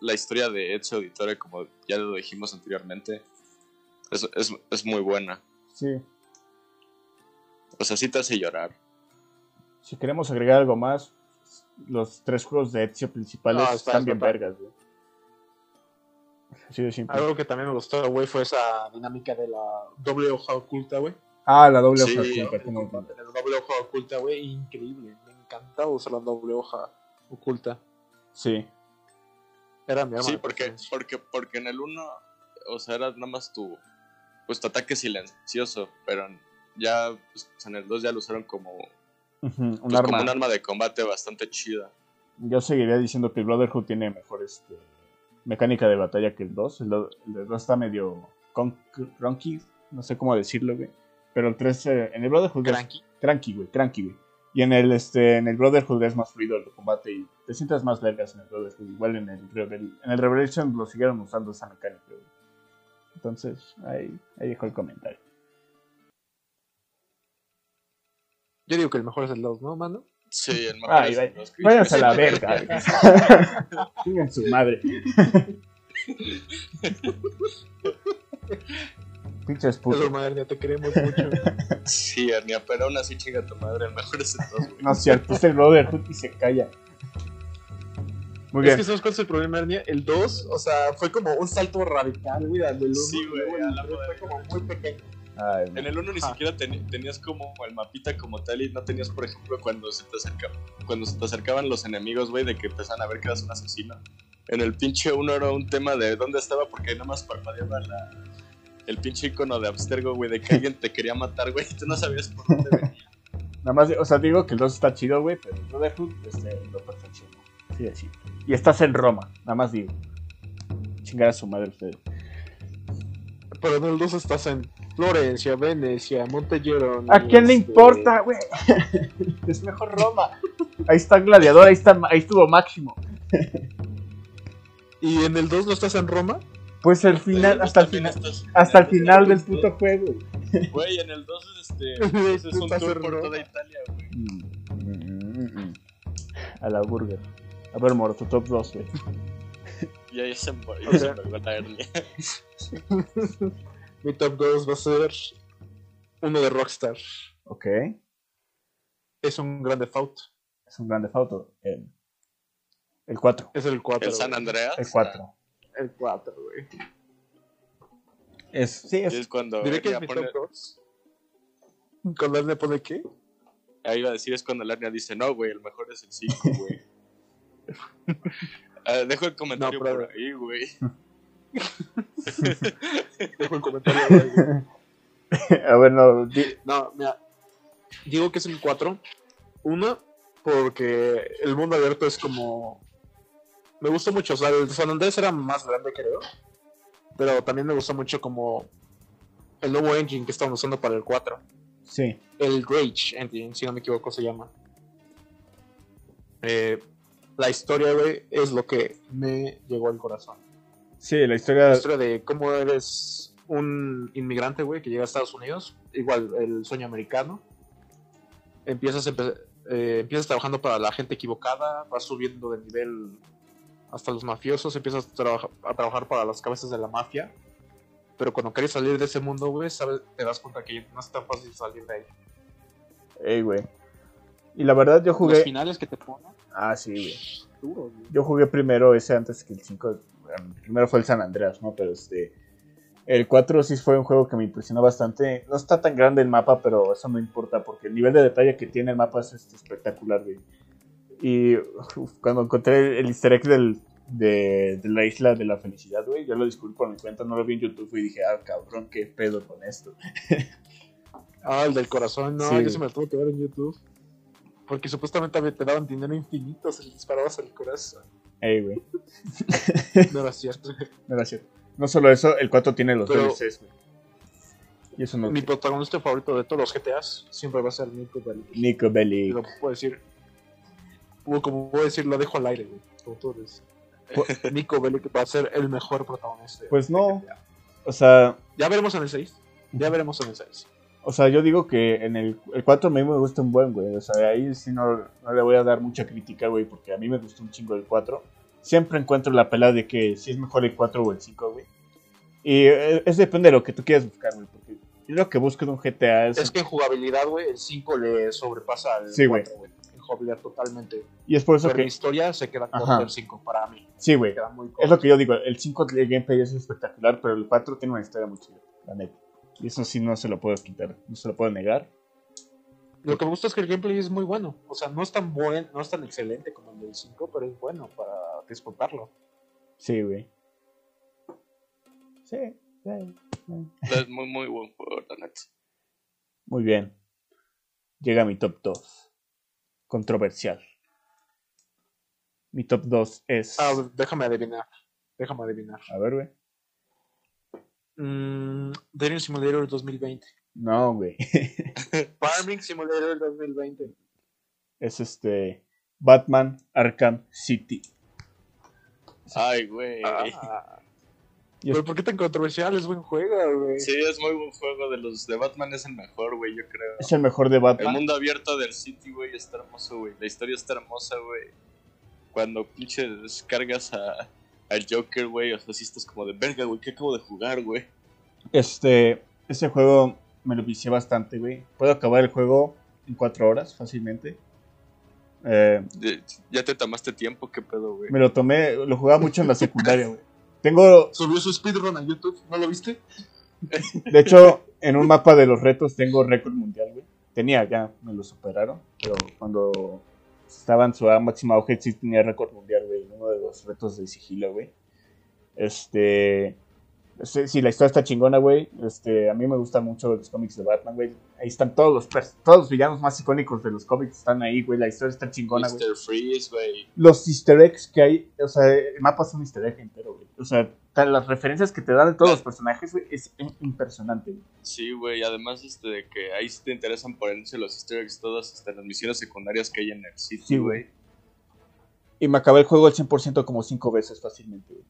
la historia de Ezio Auditore, como ya lo dijimos anteriormente, es, es, es muy buena. Sí. O sea, sí te hace llorar. Si queremos agregar algo más, los tres juegos de Ezio principales No, están bien vergas, güey. Así de simple. Algo que también me gustó, güey, fue esa dinámica de la doble hoja oculta, güey. Ah, la doble Sí, hoja sí, oculta. La doble hoja oculta, güey, increíble. Me encantaba usar la doble hoja oculta. Sí. Era mi arma Sí, porque, porque, porque en el 1, o sea, era nada más tu, pues, tu ataque silencioso, pero ya pues, en el 2 ya lo usaron como, Un pues, arma. como un arma de combate bastante chida. Yo seguiría diciendo que el Brotherhood tiene mejor este, mecánica de batalla que el 2. El 2 el 2 está medio cronky, no sé cómo decirlo, güey. Pero el 3, eh, en el Brotherhood es Cranky. cranky, güey, cranky, güey. Y en el, este, en el Brotherhood es más fluido el combate y te sientas más vergas en el Brotherhood. Igual en el, Revel- en el Revelation lo siguieron usando esa mecánica, güey. Entonces, ahí, ahí dejo el comentario. Yo digo que el mejor es el 2, ¿no, mano? Sí, el mejor Ay, es el 2. Váyanse a la verga. Chinguen su madre. Pinches Es putos. Ernie, te queremos mucho. Sí, Ernia, pero aún así chinga tu madre, el mejor es el 2, güey. No es cierto, es el Brotherhood y se calla. Muy es bien. que ¿sabes cuál es el problema, Ernie? El 2, o sea, fue como un salto radical, güey, al del 1. Sí, güey, a la fue como muy pequeño. Ay, En el 1 ni Ajá. siquiera teni- tenías como el mapita como tal y no tenías, por ejemplo, cuando se te acercaban, cuando se te acercaban los enemigos, güey, de que empezaban a ver que eras un asesino. En el pinche 1 era un tema de dónde estaba porque nada más parpadeaba la, el pinche icono de Abstergo, güey, de que alguien te quería matar, güey, y tú no sabías por dónde venía. Nada más, o sea, digo que el 2 está chido, güey, pero el Brotherhood este, lo perfeccionó. Así de. Y estás en Roma, nada más digo. Chingar a su madre ustedes. Pero en el 2 estás en Florencia, Venecia, Montellero. ¿A quién le importa, güey? es mejor Roma. Ahí está Gladiador, ahí, está, ahí estuvo Máximo. ¿Y en el 2 no estás en Roma? Pues el final, hasta el final, estás- hasta el final del puto juego. Güey, en el 2 es este, pues, es un tour por Roma. toda Italia, güey. A la burger. A ver, Moro, tu top 2, güey. Y ahí se, mo- ya se me la hernia. Mi top 2 va a ser uno de Rockstar. Ok. Es un grande Fault. Es un grande foto. El, el 4. Es el 4. El San Andreas. El 4. El 4, güey. Es, sí, es, es cuando Diré que es mi pone- top 2. ¿Con él le pone qué? Ahí iba a decir es cuando el Ernia dice, no, güey, el mejor es el 5, güey. Ah, dejo el comentario No, por ahí, güey. Dejo el comentario. a ver, no. No, mira. Digo que es el 4. Una, porque el mundo abierto es como. Me gusta mucho. O sea, el San Andrés era más grande, creo. Pero también me gustó mucho como. El nuevo engine que estaban usando para el 4. Sí. El Rage Engine, si no me equivoco, se llama. Eh, la historia, güey, es lo que me llegó al corazón. Sí, la historia. La historia de cómo eres un inmigrante, güey, que llega a Estados Unidos. Igual, el sueño americano. Empiezas, empe- eh, empiezas trabajando para la gente equivocada, vas subiendo de nivel hasta los mafiosos, empiezas a, a trabajar para las cabezas de la mafia. Pero cuando quieres salir de ese mundo, güey, sabes- te das cuenta que no es tan fácil salir de ahí. Ey, güey. Y la verdad, yo Los jugué. finales que te ponen, Ah, sí, güey. Yo jugué primero ese antes que el 5. Primero fue el San Andreas, ¿no? Pero este. El 4 sí fue un juego que me impresionó bastante. No está tan grande el mapa, pero eso no importa porque el nivel de detalle que tiene el mapa es este, espectacular, güey. Y uf, cuando encontré el easter egg del, de, de la isla de la felicidad, güey, yo lo descubrí por mi cuenta, no lo vi en YouTube y dije, ah, cabrón, qué pedo con esto. Ah, el del corazón, no, Sí. yo se me lo tuve que ver en YouTube. Porque supuestamente te daban dinero infinito si le disparabas al corazón. Ey, güey, No era cierto. no era cierto. No solo eso, el 4 tiene los Pero- DLCs, güey. Y eso no. Mi protagonista favorito de todos los GTAs siempre va a ser Nico Bellic. Nico Bellic. lo puedo decir. o Como puedo decir, lo dejo al aire, güey. Como tú dices. Nico Bellic va a ser el mejor protagonista. Pues no. O sea, Ya veremos en el 6. Ya veremos en el 6. O sea, yo digo que en el, el 4 a mí me gusta un buen, güey. O sea, ahí sí no, no le voy a dar mucha crítica, güey, porque a mí me gustó un chingo el 4. Siempre encuentro la pelea de que si es mejor el 4 o el 5, güey. Y eh, es depende de lo que tú quieras buscar, güey. Porque yo lo que busco de un GTA es... Es que en jugabilidad, güey, el 5 le sobrepasa al Sí, güey. 4, güey. En jugabilidad totalmente. Y es por eso Pero que... historia se queda corto Ajá. el 5 para mí. Sí, güey. Es lo que yo digo. El 5 de gameplay es espectacular, pero el 4 tiene una historia muy chida, la neta. Y eso sí no se lo puedo quitar, no se lo puedo negar. Lo que me gusta es que el gameplay es muy bueno. O sea, no es tan buen, no es tan excelente como el del 5, pero es bueno para disfrutarlo. Sí, güey. Sí, sí, sí. Es muy, muy buen juego, la neta. Muy bien. Llega mi top 2. Controversial. Mi top 2 es. Ah, déjame adivinar. Déjame adivinar. A ver, güey. Mm, Dating Simulator 2020. No, güey. Farming Simulator 2020. Es este. Batman Arkham City. Ay, güey. Ah, pero ¿por qué tan controversial? Es buen juego, güey. Sí, es muy buen juego. De los de Batman es el mejor, güey, yo creo. es el mejor de El Batman. mundo abierto del City, güey, está hermoso, güey. La historia está hermosa, güey. Cuando pinches cargas a, al Joker, güey, o sea, sí estás como de verga, güey, ¿qué acabo de jugar, güey? Este. Ese juego me lo vicié bastante, güey. Puedo acabar el juego en 4 horas fácilmente. Eh, Ya te tomaste tiempo, qué pedo, güey. me lo tomé, lo jugaba mucho en la secundaria, güey. Tengo, Subió su speedrun a YouTube, ¿no lo viste? de hecho, en un mapa de los retos tengo récord mundial, güey. Tenía ya, me lo superaron, pero cuando estaba en su máxima auge sí tenía récord mundial, güey, uno de los retos de sigilo, güey. Este, sí, sí, la historia está chingona, güey. Este, a mí me gustan mucho los cómics de Batman, güey. Ahí están todos los todos los villanos más icónicos de los cómics están ahí, güey. La historia está chingona, güey. Freeze, güey. los easter eggs que hay, o sea, el mapa es un easter egg entero, güey. O sea, las referencias que te dan de todos los personajes, güey, es im- impresionante. Sí, güey, además este, de que ahí sí te interesan ponerse los easter eggs todas hasta las misiones secundarias que hay en el City, Sí, güey. Y me acabé el juego al 100% como 5 veces fácilmente, güey.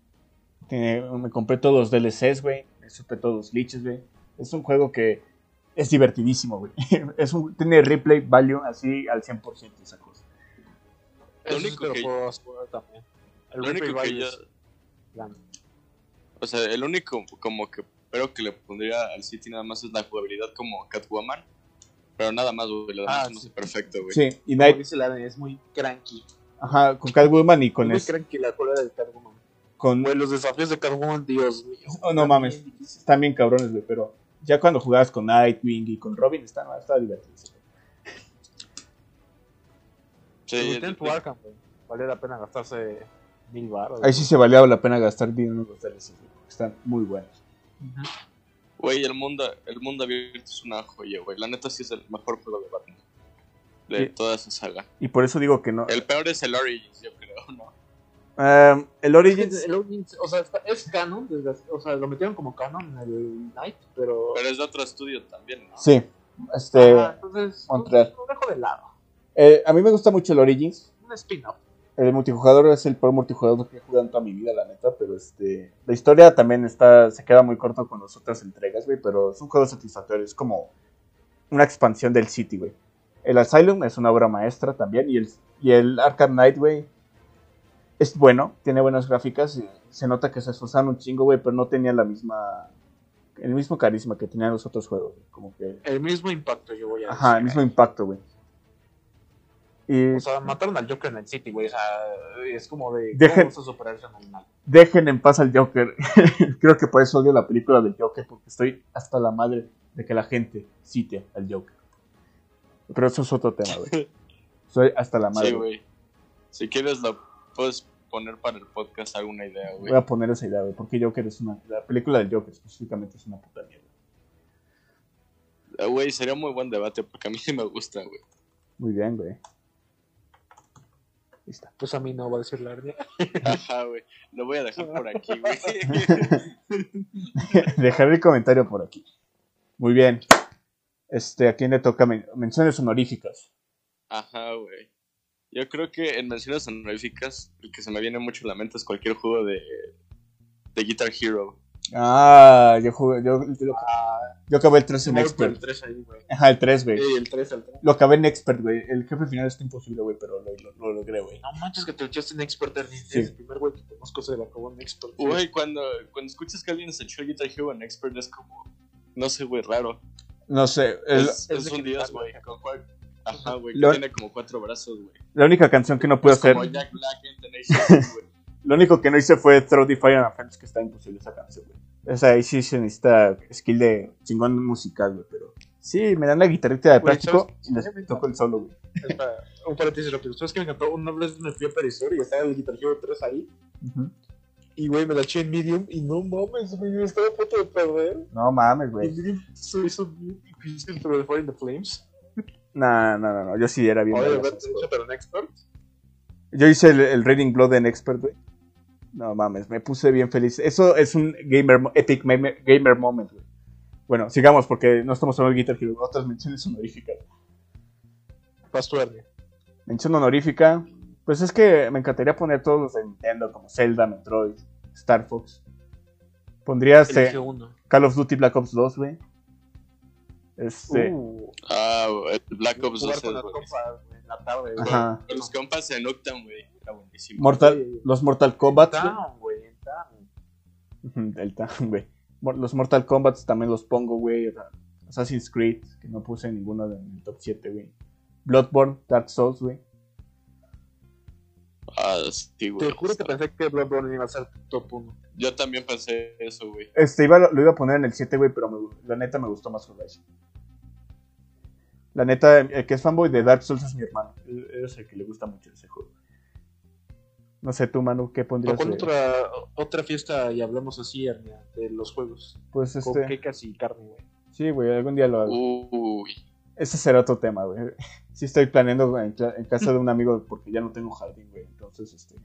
Tiene- me compré todos los DLCs, güey. Me supe todos los glitches, güey. Es un juego que es divertidísimo, güey. Es un, tiene replay value así al 100% esa cosa. Lo sí único lo que- asegurar también. El Lo único replay que yo, es o sea, el único como que pero que le pondría al City nada más es la jugabilidad como Catwoman. Pero nada más, güey, lo demás Ah, no sí. sé perfecto, güey. Sí, y Como Night, dice la es muy cranky. ajá, con Catwoman y con muy es, cranky la cola de Catwoman. Con Güey, los desafíos de Catwoman, Dios mío. Oh, no mames. Están bien cabrones, güey, pero ya cuando jugabas con Nightwing y con Robin, está, no, está divertido. Sí, tu Arkham. Vale la pena gastarse mil baros. Ahí sí se valía la pena gastar dinero en están muy buenos. Güey, el mundo, el mundo abierto es una joya, güey. La neta sí es el mejor juego de Batman. De Sí. toda esa saga. Y por eso digo que no. El peor es el Origins, yo. Um, el Origins, El Origins, o sea, está- es canon, desde- o sea, lo metieron como canon en el Night, pero... Pero es de otro estudio también, ¿no? sí, este, Ah, entonces, Montreal. Lo dejo de lado. eh, a mí me gusta mucho el Origins. Un spin-off. El multijugador es el peor multijugador que he jugado en toda mi vida, la neta, pero este, la historia también está, se queda muy corto con las otras entregas, güey, pero es un juego satisfactorio, es como una expansión del City, güey. El Asylum es una obra maestra también, y el, y el Arkham Knight, güey, es bueno, tiene buenas gráficas, y se nota que se esforzaron un chingo, güey, pero no tenía la misma, el mismo carisma que tenían los otros juegos, güey, como que, El mismo impacto, yo voy a ajá, el decir. mismo impacto, güey. Y O sea, mataron al Joker en el City, güey. O sea, es como de. Dejen- ¿Cómo vas a superar ese animal? dejen en paz al Joker. Creo que por eso odio la película del Joker, porque estoy hasta la madre de que la gente cite al Joker. Pero eso es otro tema, güey. Soy hasta la madre. Sí, güey. Si quieres, lo puedes poner para el podcast alguna idea, güey. Voy a poner esa idea, güey, porque Joker es una. La película del Joker específicamente es una puta mierda. Eh, Güey, sería muy buen debate porque a mí sí me gusta, güey. Muy bien, güey. Está. Pues a mí no va a decir la. Ajá, güey. Lo voy a dejar por aquí, güey. Dejaré el comentario por aquí. Muy bien. Este, ¿a quién le toca men- menciones honoríficas? Ajá, güey. Yo creo que en menciones honoríficas, el que se me viene mucho a la mente es cualquier juego de, de Guitar Hero. Ah, yo jugué, yo, yo, Ah, yo acabé el 3 en el Expert. 3 ahí, güey. Ajá, el 3, güey. Sí, el 3, el 3. Lo acabé en Expert, güey. El jefe final está imposible, güey, pero lo, lo- lo logré, güey. No manches que te echaste en Expert, Ernie. Sí. Es el primer güey que conozco se la acabó en Expert. Güey, cuando, cuando escuchas que alguien se echó Guitar Hero en Expert es como, no sé, güey, raro. No sé, el- es, es un está güey. Ajá, güey, Lo- que tiene como cuatro brazos, güey. la única canción que no pude Es hacer, como Jack Black en Tenacious, güey. lo único que no hice fue Throw the Fire and Friends, que está imposible esa canción, güey. O sea, ahí sí se necesita skill de chingón musical, güey, pero... Sí, me dan la guitarrita de plástico ¿sabes? y les toco el solo, güey. Un paréntesis rápido. ¿Sabes qué me encantó? Una vez me fui a Perisur y estaba el Guitar Hero 3 ahí. Y, güey, me la eché en Medium. Y no mames, güey, estaba a punto de perder. No mames, Y güey. Medium se hizo bien difícil Through the Fire in the Flames. No, no, no, no, yo sí era bien. Oye, pero en Expert. Yo hice el, el Reading Blood en Expert, güey. No mames, me puse bien feliz. Eso es un gamer, epic meme- gamer moment, güey. Bueno, sigamos porque no estamos hablando de Guitar Hero. Otras menciones honoríficas. Vas tu Ernie. Mención honorífica. Pues es que me encantaría poner todos los de Nintendo, como Zelda, Metroid, Star Fox. Pondría este, Elige uno. Call of Duty Black Ops 2, güey. Este. Uh, Ah, el Black Ops 2 jugar es con las buenísimo. compas, güey, en la tarde. güey. Ajá. Con los compas en Octam, güey. Era buenísimo. Mortal, los Mortal Kombat. güey. El Town, güey. Los Mortal Kombat también los pongo, güey. Assassin's Creed, que no puse ninguno en el top 7, güey. Bloodborne, Dark Souls, güey. Ah, sí, güey. Te juro que pensé que Bloodborne iba a ser top 1. Yo también pensé eso, güey. Este, iba, lo iba a poner en el 7, güey, pero me la neta me gustó más Horizon. La neta, el que es fanboy de Dark Souls es mi hermano. Es el que le gusta mucho ese juego. No sé tú, Manu, ¿qué pondrías? ¿Con de- otra, otra fiesta y hablamos así, Ernia, de los juegos? Pues Con este. quecas y carne, güey. Sí, güey, algún día lo hago. Uy. Ese será otro tema, güey. Sí estoy planeando en casa de un amigo porque ya no tengo jardín, güey. Entonces, este,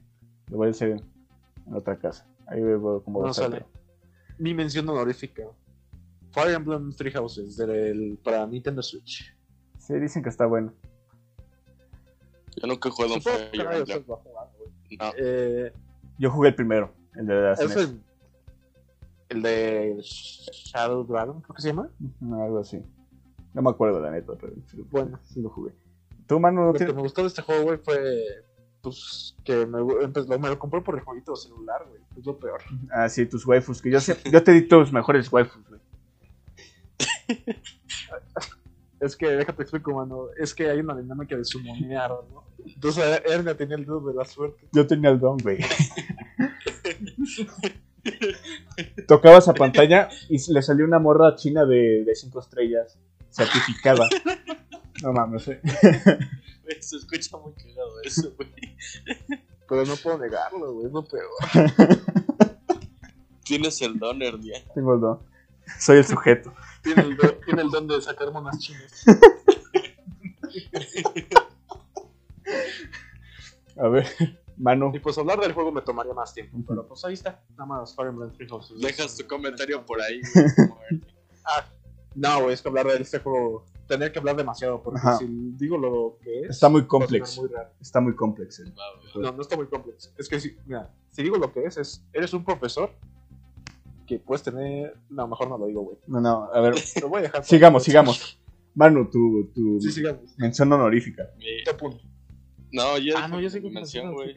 lo voy a hacer en, otra casa. Ahí veo cómo No sale. Mi mención honorífica. Fire Emblem Three Houses del, para Nintendo Switch. Sí, dicen que está bueno. Yo nunca he jugado un Fire Emblem. No. Eh, Yo jugué el primero, el de la es SNES. el, el de Shadow Dragon, creo que se llama. Algo así. No me acuerdo, la neta, pero Bueno. sí lo jugué. ¿Tú, Manu, no Lo que me gustó de este juego, güey, fue pues que me, pues, lo- me lo compré por el jueguito celular, güey. Es lo peor. Ah, sí, tus waifus. Que yo, sé- yo te di tus mejores waifus, güey. Es que, déjate explico, mano. Es que hay una dinámica de sumonear, ¿no? Entonces, Erna tenía el dedo de la suerte. Yo tenía el don, güey. Tocabas a pantalla y le salió una morra china de 5 estrellas certificada. No mames, eh. Güey, Se escucha muy cagado eso, güey. Pero no puedo negarlo, güey. Es lo peor. Tienes el don, Ernia. tengo el don. Soy el sujeto. Tiene el, don, tiene el don de sacar monas chinas. A ver, Manu. Y pues hablar del juego me tomaría más tiempo. Pero pues ahí está. Nada más Fire Emblem Three Houses. Dejas tu comentario por ahí, güey. Ernie. No, güey, es que hablar de este juego. Tener que hablar demasiado. Porque Ajá. si digo lo que es. Está muy raro. Está muy complex. eh. No, no está muy complejo. Es que si, mira, si digo lo que es, es, eres un profesor que puedes tener, no, mejor no lo digo, güey. No, no, a ver. Lo voy a dejar. Sigamos, sigamos. Manu, tu, tu Sí, sigamos. mención honorífica. Mi- Top uno. No, ya Ah, no, yo sé que mención, güey.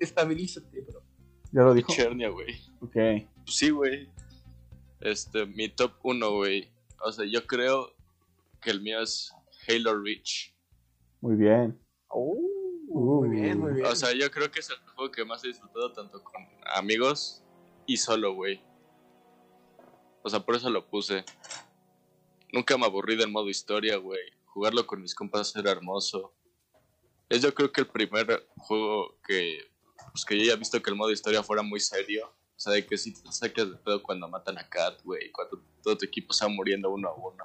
Estabilízate, bro. ¿Ya lo dijo? Chernia, güey. Ok. Sí, güey. Este, mi top 1, güey. O sea, yo creo que el mío es Halo Reach. Muy bien. Uh, Uh. muy bien, muy bien. O sea, yo creo que es el juego que más he disfrutado tanto con amigos y solo, güey. O sea, por eso lo puse. Nunca me aburrí del modo historia, güey. Jugarlo con mis compas era hermoso. Es yo creo que el primer juego que, pues, que yo ya he visto que el modo historia fuera muy serio. O sea, de que si te sacas de pedo cuando matan a Kat, güey. Cuando todo tu equipo está muriendo uno a uno.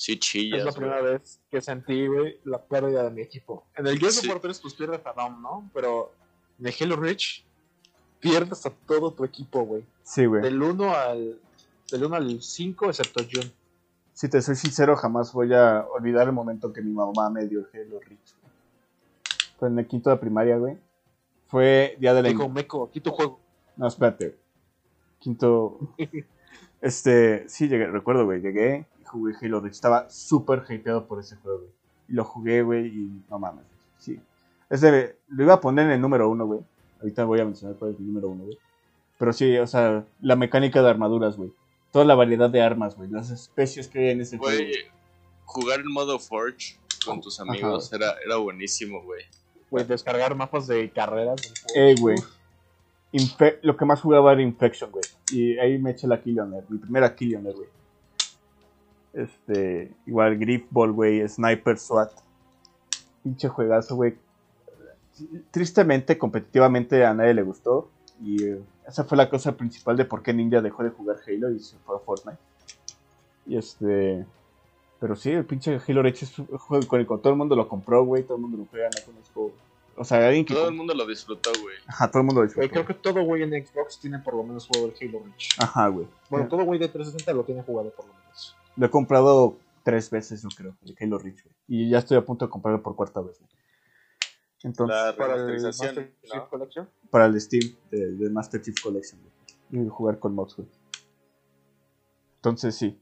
Sí chillas, es la güey. primera vez que sentí, güey, la pérdida de mi equipo. En el Gears Sí. of War 3, pues pierdes a Dom, ¿no? Pero en el Halo Reach, pierdes a todo tu equipo, güey. Sí, güey. Del 1 al, del 1 al 5, excepto Jun. Si te soy sincero, jamás voy a olvidar el momento que mi mamá me dio el Halo Reach. güey. Fue en el quinto de primaria, güey. Fue día de la... Meco, aquí tu juego. No, espérate. Quinto... Este... Sí, llegué, recuerdo, güey. Llegué jugué Halo Reach. Estaba súper hypeado por ese juego, güey. Y lo jugué, güey, y no mames. Sí. Ese, lo iba a poner en el número uno, güey. Ahorita voy a mencionar cuál es el número uno, güey. Pero sí, o sea, la mecánica de armaduras, güey. Toda la variedad de armas, güey. Las especies que hay en ese juego. Güey, jugar en modo Forge con tus amigos era, era buenísimo, güey. Güey, descargar mapas de carreras. del juego. Eh, güey. Infe- lo que más jugaba era Infection, güey. Y ahí me eché la Killionaire. Mi primera Killionaire, güey. Este. Igual Griff Ball, güey. Sniper SWAT. Pinche juegazo, güey. Tristemente, competitivamente a nadie le gustó. Y eh, esa fue la cosa principal de por qué Ninja dejó de jugar Halo y se fue a Fortnite. Y este. Pero sí, el pinche Halo Reach es un juego con el que todo el mundo lo compró, güey. Todo el mundo lo juega, no conozco. O sea, alguien que. Todo el mundo lo disfrutó, güey. Ajá, todo el mundo lo Güey, disfrutó. creo que todo güey en Xbox tiene por lo menos juego del Halo Reach. Ajá, güey. Bueno, todo güey de 360 lo tiene jugado por lo menos. Lo he comprado tres veces, yo creo, el Halo Reach, güey. Y ya estoy a punto de comprarlo por cuarta vez, güey. Entonces, La Para el Master Chief ¿no? Collection. para el Steam de, de Master Chief Collection, güey. Y jugar con mods, güey. Entonces, sí.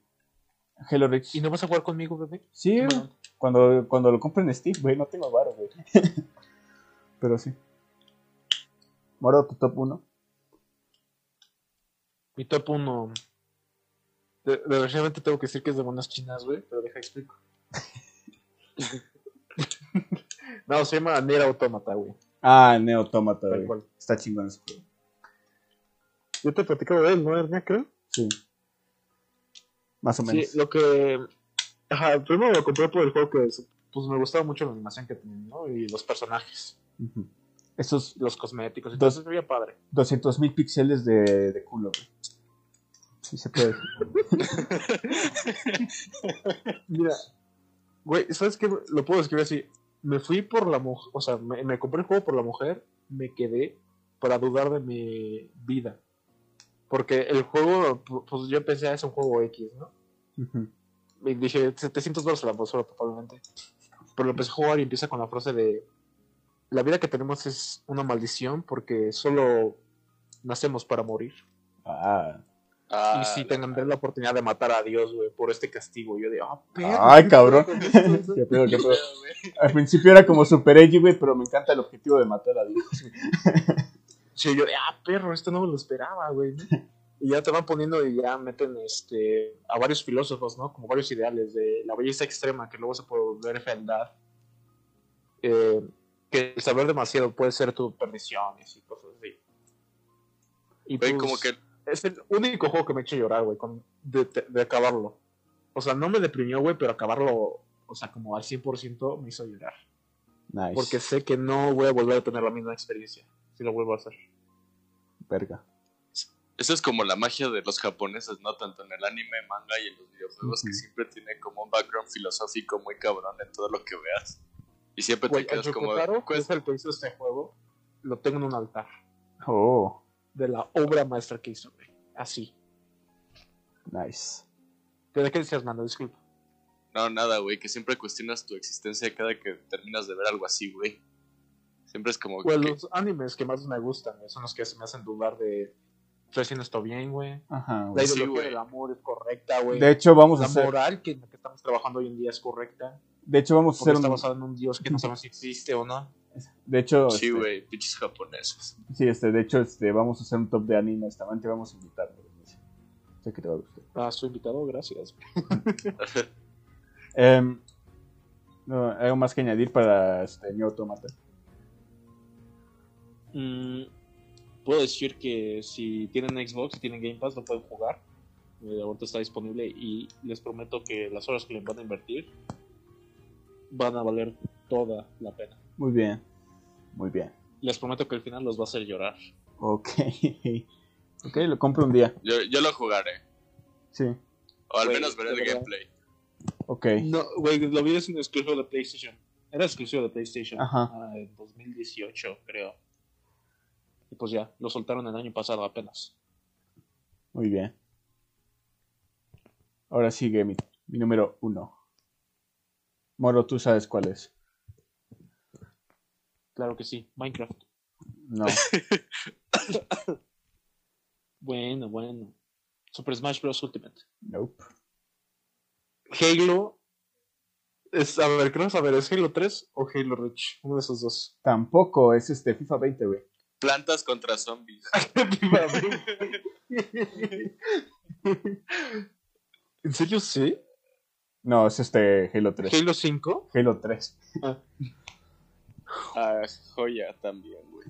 Halo Reach. ¿Y no vas a jugar conmigo, bebé? Sí. Bueno, Cuando, cuando lo compre en Steam, güey, no tengo varo, güey. Pero sí. Moro, tu top 1. mi top 1. Desgraciadamente tengo que decir que es de monas chinas, güey, pero deja explico. no, se llama Nier Automata, güey. Ah, Neo Automata, güey. Está chingón ese juego. Yo te platicaba de él, ¿no, Ernia, creo? Sí. Más o Sí, menos. lo que. Ajá, primero lo compré por el juego que pues me gustaba mucho la animación que tenía, ¿no? Y los personajes, Ujú. Esos los cosméticos, Dos- entonces se veía padre. 200.000 píxeles de, de culo, güey. Sí se puede. Mira, güey, ¿sabes qué? Lo puedo describir así. Me fui por la mujer, o sea, me, me compré el juego por la mujer, me quedé para dudar de mi vida. Porque el juego, pu- pues yo empecé, es un juego X, ¿no? Ujú. Y dije, 700 dólares a la basura probablemente. Pero lo empecé a jugar y empieza con la frase de, la vida que tenemos es una maldición porque solo nacemos para morir. Ah. Ah, y si tendré la oportunidad de matar a Dios, güey, por este castigo. Yo de, ah, perro, Ay, ¿qué cabrón. pedo con esto?" Qué pedo, qué pedo. Al principio era como super edgy, güey, pero me encanta el objetivo de matar a Dios. Sí, yo de, ah, perro, esto no me lo esperaba, güey. Y ya te van poniendo y ya meten este, a varios filósofos, ¿no? Como varios ideales de la belleza extrema, que luego se puede volver fealdad. Eh, que el saber demasiado puede ser tu perdición y cosas así. Y pues, como que Es el único juego que me ha hecho llorar, güey, con- de, de- de acabarlo. O sea, no me deprimió, güey, pero acabarlo, o sea, como al 100% me hizo llorar. Nice. Porque sé que no voy a volver a tener la misma experiencia si lo vuelvo a hacer. Verga. Eso es como la magia de los japoneses, ¿no? Tanto en el anime, manga y en los videojuegos, que siempre tiene como un background filosófico muy cabrón en todo lo que veas. Y siempre te quedas como... Que pues, es el que hizo este juego, lo tengo en un altar Oh, de la obra maestra que hizo, güey. Así. nice. ¿De qué decías, mando? Disculpa. No, nada, güey, que siempre cuestionas tu existencia cada que terminas de ver algo así, güey. Siempre es como que... los animes que más me gustan, güey, son los que se me hacen dudar de. Estoy haciendo esto bien, güey. Ajá, La. Sí, ideología güey. del amor es correcta, güey. De hecho, vamos a La hacer. moral que, en la que estamos trabajando hoy en día es correcta. De hecho, vamos a hacer está un. basado en un dios que no sabemos si existe o no. De hecho, Sí, este, güey, pinches japoneses. sí, este, de hecho, este, vamos a hacer un top de animes. También te vamos a invitar. Sé que te va a gustar. Ah, su invitado, gracias. Em, No, algo más que añadir para este Nier Automata. Mm, puedo decir que si tienen Xbox, si tienen Game Pass, lo pueden jugar. Eh, ahorita está disponible y les prometo que las horas que le van a invertir van a valer toda la pena. Muy bien. Muy bien. Les prometo que el final los va a hacer llorar. Ok. ok, lo compro un día. Yo, yo lo jugaré. Sí. O al menos veré el verdad. gameplay. Ok. No, güey, lo vi es un exclusivo de PlayStation. Era exclusivo de PlayStation. Ajá. Ah, en 2018, creo. Y pues ya, lo soltaron el año pasado apenas. Muy bien. Ahora sigue mi, mi número uno. Moro, tú sabes cuál es. Claro que sí, Minecraft. No. Bueno, bueno. Super Smash Bros. Ultimate. Nope. Halo. Es, a ver, creo saber, ¿es Halo 3 o Halo Reach? Uno de esos dos. Tampoco es este FIFA 20, güey. Plantas contra zombies. ¿En serio sí? No, es este Halo 3. ¿Halo 5? Halo 3. Ah, joya también, güey.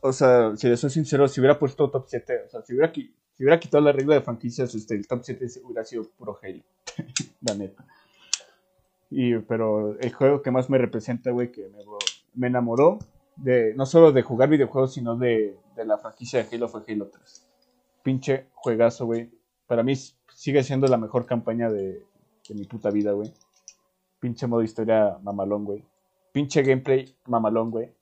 O sea, si les soy sincero, si hubiera puesto top 7, o sea, si hubiera, si hubiera quitado la regla de franquicias, este, el top 7 hubiera sido puro Halo. la neta. Y, pero el juego que más me representa, güey, que me, enamoró, de, no solo de jugar videojuegos, sino de, la franquicia de Halo, fue Halo 3. Pinche juegazo, güey. Para mí sigue siendo la mejor campaña de mi puta vida, güey. Pinche modo historia mamalón, güey. Pinche gameplay mamalón, güey.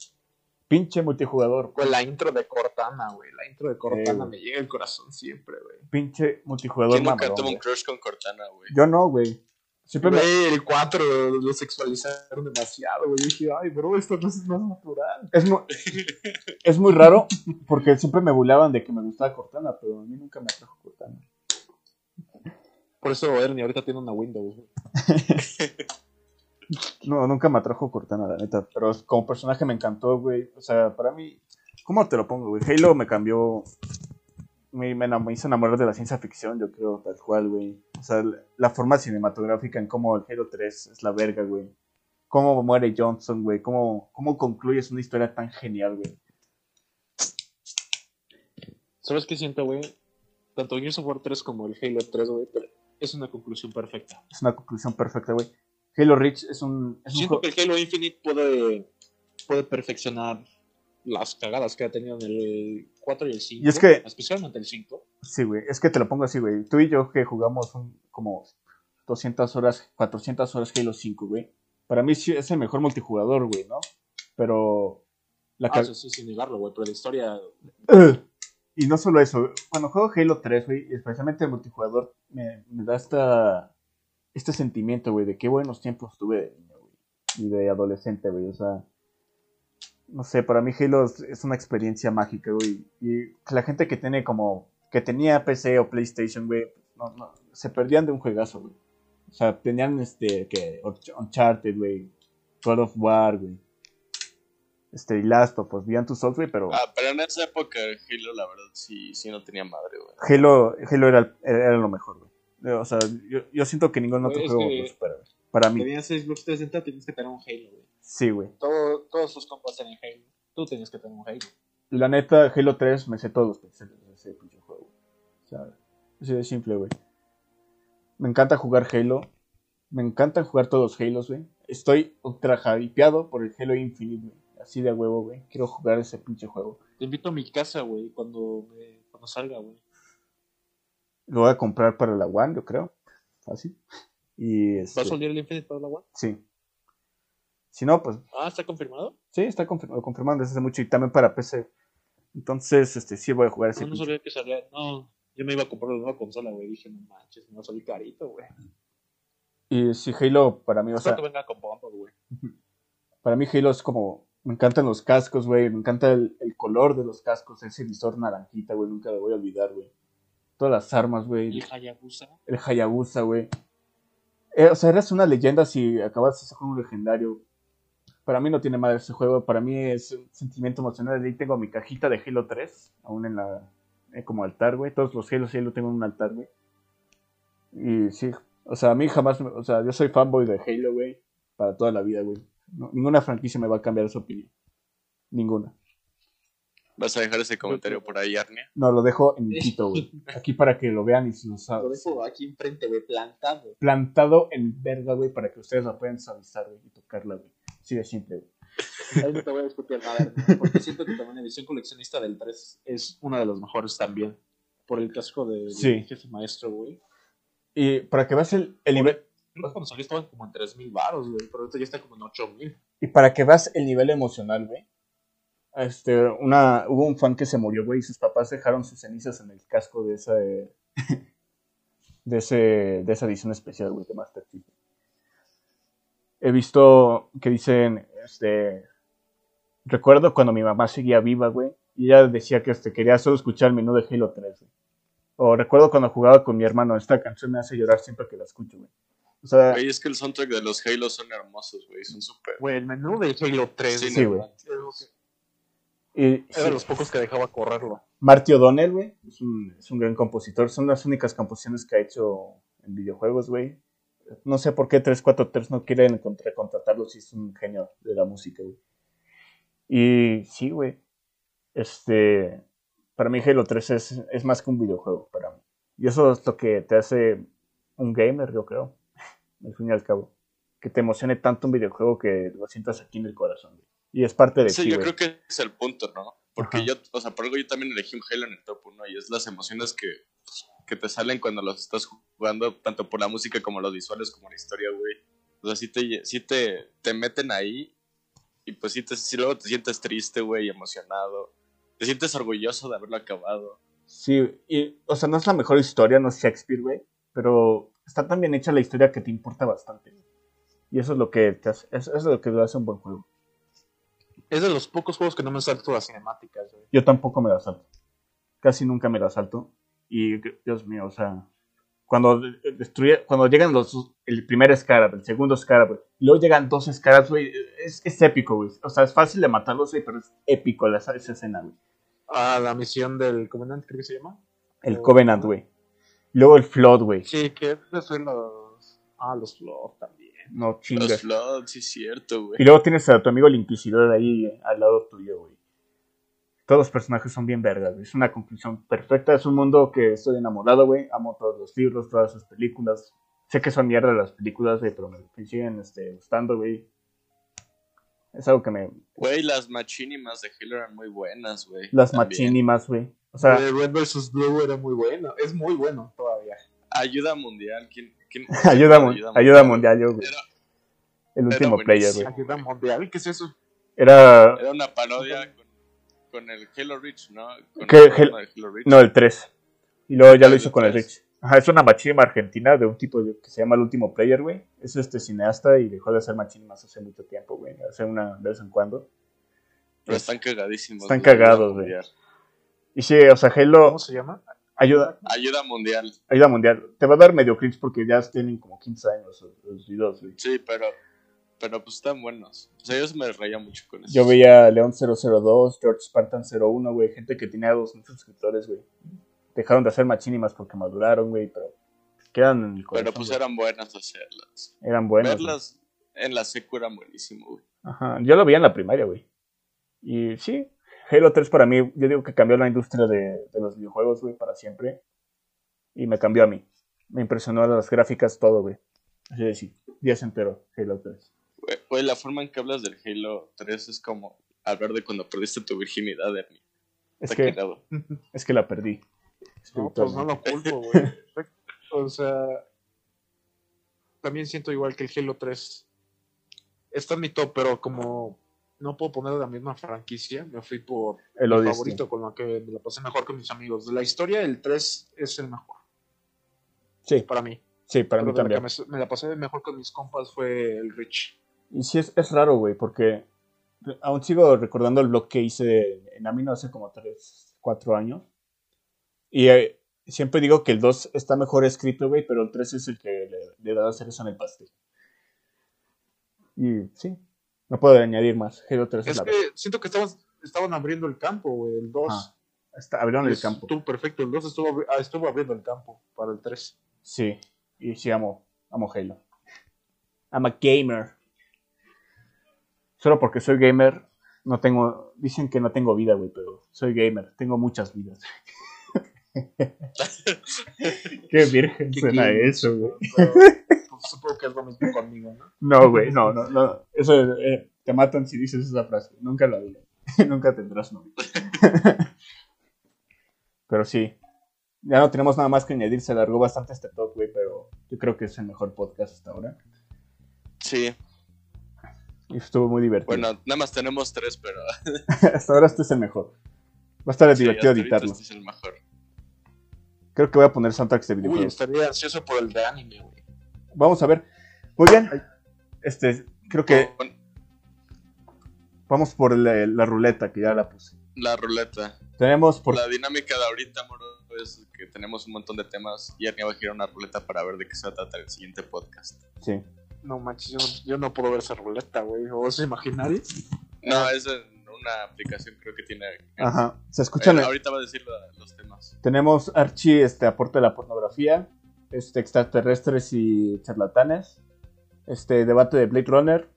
Pinche multijugador. Güey, la intro de Cortana, güey. La intro de Cortana me llega al corazón siempre, güey. Pinche multijugador ¿Quién nunca mamalón, tuvo un crush con Cortana, güey? Yo no, güey. Siempre me- el 4 lo sexualizaron demasiado, güey. Yo dije, ay, bro, esto no es más natural. es, muy, es muy raro porque siempre me burlaban de que me gustaba Cortana, pero a mí nunca me atrajo Cortana. Por eso Ernie ahorita tiene una Windows, güey. No, nunca me atrajo Cortana, la neta. Pero como personaje me encantó, güey. O sea, para mí, ¿cómo te lo pongo, güey? Halo me cambió. Me, me, hizo enamorar de la ciencia ficción, yo creo, tal cual, güey. O sea, la- la forma cinematográfica en cómo el Halo 3 es la verga, güey. Cómo muere Johnson, güey. Cómo, cómo concluyes una historia tan genial, güey. ¿Sabes qué siento, güey? Tanto Gears of War 3 como el Halo 3, güey, pero es una conclusión perfecta. Es una conclusión perfecta, güey. Halo Reach es un. Es un Siento juego- que el Halo Infinite puede, puede perfeccionar las cagadas que ha tenido en el 4 y el 5. Y es que- Especialmente el 5. Sí, güey. Es que te lo pongo así, güey. Tú y yo que jugamos un- como 200 horas, 400 horas Halo 5, güey. Para mí sí es el mejor multijugador, güey, ¿no? Pero. La Ah, eso sí, sin negarlo, güey, pero la historia... Y no solo eso, cuando juego Halo 3, güey, especialmente el multijugador, me, me da esta, este sentimiento, güey, de qué buenos tiempos tuve de niño, güey, y de adolescente, güey, o sea, no sé, para mí Halo es, una experiencia mágica, güey, y la gente que tiene como, que tenía PC o PlayStation, güey, no, no, se perdían de un juegazo, güey, o sea, tenían, este, que, Uncharted, güey, God of War, güey, este, y Last of Us, Beyond Two Souls, güey, pero... Ah, pero en esa época Halo, la verdad, sí, sí no tenía madre, güey. Halo, Halo era, era lo mejor, güey. O sea, yo, yo siento que ningún otro es juego que- lo supera, güey. Para mí, Tenías Xbox 360, tenías que tener un Halo, güey. sí, güey. Todo, todos tus compas tenían Halo. Tú tenías que tener un Halo. La neta, Halo 3 me sé todos los ese pinche juego, güey. O sea, así de simple, güey. Me encanta jugar Halo. Me encantan jugar todos los Halos, güey. Estoy ultra hypeado por el Halo Infinite, güey. Así de huevo, güey. Quiero jugar ese pinche juego. Te invito a mi casa, güey, cuando, me- cuando salga, güey. Lo voy a comprar para la One, yo creo. Fácil. Y ¿Va este, a salir el Infinite para la One? sí. Si no, pues Ah, ¿está confirmado? Sí, está confirmado, confirmado desde hace mucho y también para PC. Entonces, este, sí voy a jugar ese No, no sabía que salía. No, yo me iba a comprar una nueva consola, güey. Dije, no manches, me va a salir carito, güey. Y si Halo, para mí, o sea, que venga con güey. para mí Halo es como, me encantan los cascos, güey, me encanta el, el color de los cascos, ese visor naranjita, güey, nunca lo voy a olvidar, güey. Todas las armas, güey, El Hayabusa. el Hayabusa, güey. Eh, o sea, eres una leyenda si acabas de sacar un legendario. Para mí no tiene madre ese juego, para mí es un sentimiento emocional. Ahí tengo mi cajita de Halo 3, aún en la, eh, como altar, güey. Todos los Halo sí lo tengo en un altar, güey. Y sí, o sea, a mí jamás, o sea, yo soy fanboy de Halo, güey. para toda la vida, güey. No- ninguna franquicia me va a cambiar esa opinión. Ninguna. ¿Vas a dejar ese comentario por ahí, Arnia? No, lo dejo en mi pito, güey. Aquí para que lo vean y se lo Lo saben. dejo aquí enfrente, güey, plantado. Plantado en verga, güey, para que ustedes la puedan suavizar, güey, y tocarla, güey. Sí, de simple, güey. Ahí no te voy a discutir nada, porque siento que también la edición coleccionista del 3 es una de las mejores también. Por el casco de Sí. jefe maestro, güey. Y para que veas el, el nivel. Cuando salió estaban como en 3000 baros, güey, pero ahorita ya está como en 8000. Y para que veas el nivel emocional, güey. Este, una, hubo un fan que se murió, güey, y sus papás dejaron sus cenizas en el casco de esa de, ese, de esa edición especial, güey, de Master Chief. He visto que dicen, este, recuerdo cuando mi mamá seguía viva, güey, y ella decía que este, quería solo escuchar el menú de Halo 3, güey. O recuerdo cuando jugaba con mi hermano, esta canción me hace llorar siempre que la escucho, güey. O sea, Güey, es que el soundtrack de los Halo son hermosos, güey. Son súper. Güey, el menú de Halo 3 Sí, Sí, Era de los pocos que dejaba correrlo. Marty O'Donnell, güey, es un, es un gran compositor. Son las únicas composiciones que ha hecho en videojuegos, güey. No sé por qué 343 no quieren contra- contratarlo si es un genio de la música, güey. Y sí, güey. Este. Para mí, Halo 3 es, es más que un videojuego, para mí. Y eso es lo que te hace un gamer, yo creo. Al fin y al cabo. Que te emocione tanto un videojuego que lo sientas aquí en el corazón, güey. Y es parte de Sí, yo creo que es el punto, ¿no? Porque Ajá. yo, o sea, por algo yo también elegí un Halo en el top 1 y es las emociones que, que te salen cuando los estás jugando, tanto por la música como los visuales, como la historia, güey. O sea, sí te, sí te, te meten ahí y pues sí, te, sí luego te sientes triste, güey, emocionado. Te sientes orgulloso de haberlo acabado. Sí, y, o sea, no es la mejor historia, no es Shakespeare, güey, pero está tan bien hecha la historia que te importa bastante. Y eso es lo que te hace, eso es lo que lo hace un buen juego. Es de los pocos juegos que no me salto las cinemáticas, güey. Yo tampoco me la salto. Casi nunca me la salto. Y, Dios mío, o sea, cuando destruye, cuando llegan los, el primer Scarab, el segundo Scarab, y luego llegan dos Scarabs, güey, es, es épico, güey. O sea, es fácil de matarlos, güey, pero es épico la- esa escena, güey. Ah, la misión del comandante, creo que se llama. El Covenant, güey. Luego el Flood, güey. Sí, que son los. Ah, los Flood también. No chingas. Los Floods, sí es cierto, güey. Y luego tienes a tu amigo el Inquisidor ahí al lado tuyo, güey. Todos los personajes son bien vergas, güey. Es una conclusión perfecta. Es un mundo que estoy enamorado, güey. Amo todos los libros, todas sus películas. Sé que son mierda las películas, güey, pero me, siguen este, gustando, güey. Es algo que me... Güey, las machinimas de Halo eran muy buenas, güey. Las También. machinimas, güey. O sea, Red vs. Blue era muy bueno. Es muy bueno todavía. Ayuda mundial. ¿Quién, quién- ayuda, mu- ayuda mundial, yo, güey. Era, El último player, güey. Ayuda mundial, ¿qué es eso? Era... era una parodia con, con el Halo Reach, ¿no? Con ¿Qué? el de Halo Reach. No, el 3. Y luego ya Ah, lo el hizo con el tres. Rich. Ajá, es una machinima argentina de un tipo de- que se llama El Último Player, güey. Es este cineasta y dejó de hacer machinimas hace mucho tiempo, güey. Hace una de vez en cuando. Pero están cagadísimos. Están güey, cagados, Ayuda güey. mundial. Y sí, o sea, Halo ¿Cómo se llama? Ayuda, Ayuda mundial. ayuda mundial. Te va a dar medio cringe porque ya tienen como 15 años los- videos, güey. Sí, pero, pero pues están buenos. O sea, yo me reía mucho con eso. Yo veía León 002, George Spartan 01, güey. Gente que tenía 2.000 suscriptores, güey. Dejaron de hacer machinimas porque maduraron, güey, pero quedan en el corazón. Pero pues güey. eran buenas hacerlas. eran buenas. güey. Verlas en la secu era buenísimo, güey. Ajá, yo lo veía en la primaria, güey. Y sí, Halo 3 para mí, yo digo que cambió la industria de, de los videojuegos, güey, para siempre. Y me cambió a mí. Me impresionó las gráficas, todo, güey. Así de sí, días entero, Halo 3. Güey, Güey, la forma en que hablas del Halo 3 es como hablar de cuando perdiste tu virginidad, Ernie. Es que, es que la perdí. No, pues no lo culpo, güey. O sea, también siento igual que el Halo 3. Está en mi top, pero como no puedo poner la misma franquicia, me fui por El mi favorito, con lo que me la pasé mejor con mis amigos. De la historia, el 3 es el mejor, Sí, para mí. sí, para mí Pero la también. que me, me la pasé mejor con mis compas fue el Rich. Y sí, es, es raro, güey, porque aún sigo recordando el blog que hice en Amino hace como 3, 4 años. Y eh, siempre digo que el 2 está mejor escrito, güey, pero el 3 es el que le, le da cereza en el pastel. Y sí, no puedo añadir más. Halo 3 es, Es la que siento que estaban, estaban abriendo el campo, güey. El 2 Ah, está, abrieron el campo. estuvo perfecto. El 2 estuvo, ah, estuvo abriendo el campo para el 3. Sí, y sí amo, amo Halo. I'm a gamer. Solo porque soy gamer, no tengo. Dicen que no tengo vida, güey, pero soy gamer. Tengo muchas vidas. Qué virgen suena eso, güey. Supongo que es lo mismo conmigo, ¿no? No, güey, no, no, no. Eso eh, te matan si dices esa frase. Nunca lo digas. Nunca tendrás novio. pero sí. Ya no tenemos nada más que añadir. Se alargó bastante este top, güey, pero yo creo que es el mejor podcast hasta ahora. Sí, Y estuvo muy divertido. bueno, nada más tenemos tres, pero. hasta ahora este es el mejor. Va a estar sí, divertido editarlo. Este es el mejor. Creo que voy a poner soundtracks de Uy, videojuegos. estaría ansioso por el de anime, güey. Vamos a ver. Muy bien. Este, creo que Bueno, vamos por la, la ruleta, que ya la puse. la ruleta. Tenemos por... La dinámica de ahorita, moro, es que tenemos un montón de temas y Arnia va a girar una ruleta para ver de qué se va a tratar el siguiente podcast. Sí. No manches, yo no, yo no puedo ver esa ruleta, güey. ¿O es imaginario? No, es en una aplicación, creo que tiene. Ajá. Se escuchan... Eh, ahorita va a decir los temas. Tenemos Archie, este, aporte de la pornografía, este, extraterrestres y charlatanes, este, debate de Blade Runner,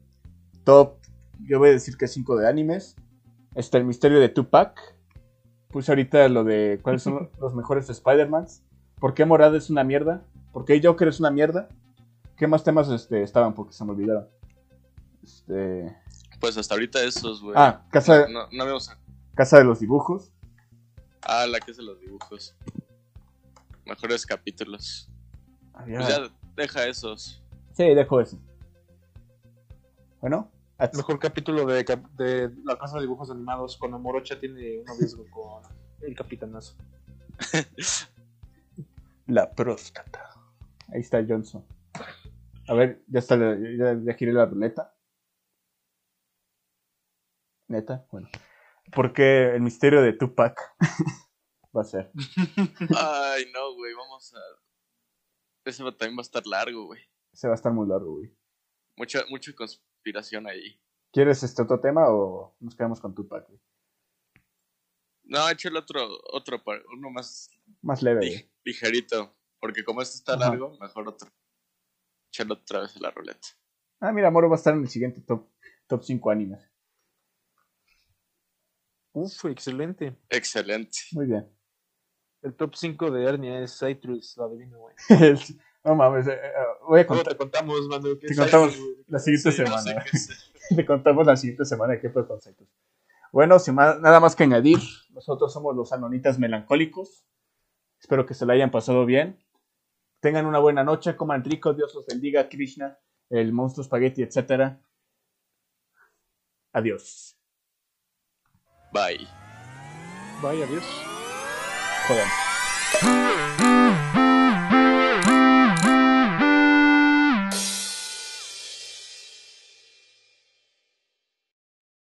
top, yo voy a decir que 5 de animes, este, el misterio de Tupac, puse ahorita lo de cuáles son los mejores Spider-Mans, por qué Morada es una mierda, por qué Joker es una mierda, qué más temas este, estaban porque se me olvidaron. Este, Pues hasta ahorita esos, güey. ah, casa, No, no vemos. casa de los dibujos, Ah, la que es de los dibujos. Mejores capítulos. Había- Pues ya deja esos. sí, dejo eso. Bueno, Mejor capítulo de, La Casa de Dibujos Animados cuando Morocha tiene un noviazgo con el capitanazo. La próstata. Ahí está Johnson. A ver, ya está, la- ya, ya giré la ruleta. Neta, bueno. Porque el misterio de Tupac va a ser. Ay, no, güey, vamos a. Ese también va a estar largo, güey. Se va a estar muy largo, güey. Mucha, mucha conspiración ahí. ¿Quieres este otro tema o nos quedamos con Tupac? güey? No, échale otro, otro, uno más Más leve, lig- güey. ligerito. Porque como este está Ajá. largo, mejor otro. Échale otra vez a la ruleta. Ah, mira, Moro va a estar en el siguiente top, top 5 animes. Uf, excelente. Excelente. Muy bien. El top 5 de Ernia es Citrus, lo adivino, güey. no mames, eh, eh, voy a Luego contar. te contamos, Manu. que Te contamos Citrus, la siguiente Sí, semana. sé. Te contamos la siguiente semana qué fue conceptos. Bueno, sin más- nada más que añadir, nosotros somos los anonitas melancólicos. Espero que se la hayan pasado bien. Tengan una buena noche, coman rico, Dios los bendiga, Krishna, el monstruo espagueti, etc. Adiós. Bye. Vaya, adiós. Hold on.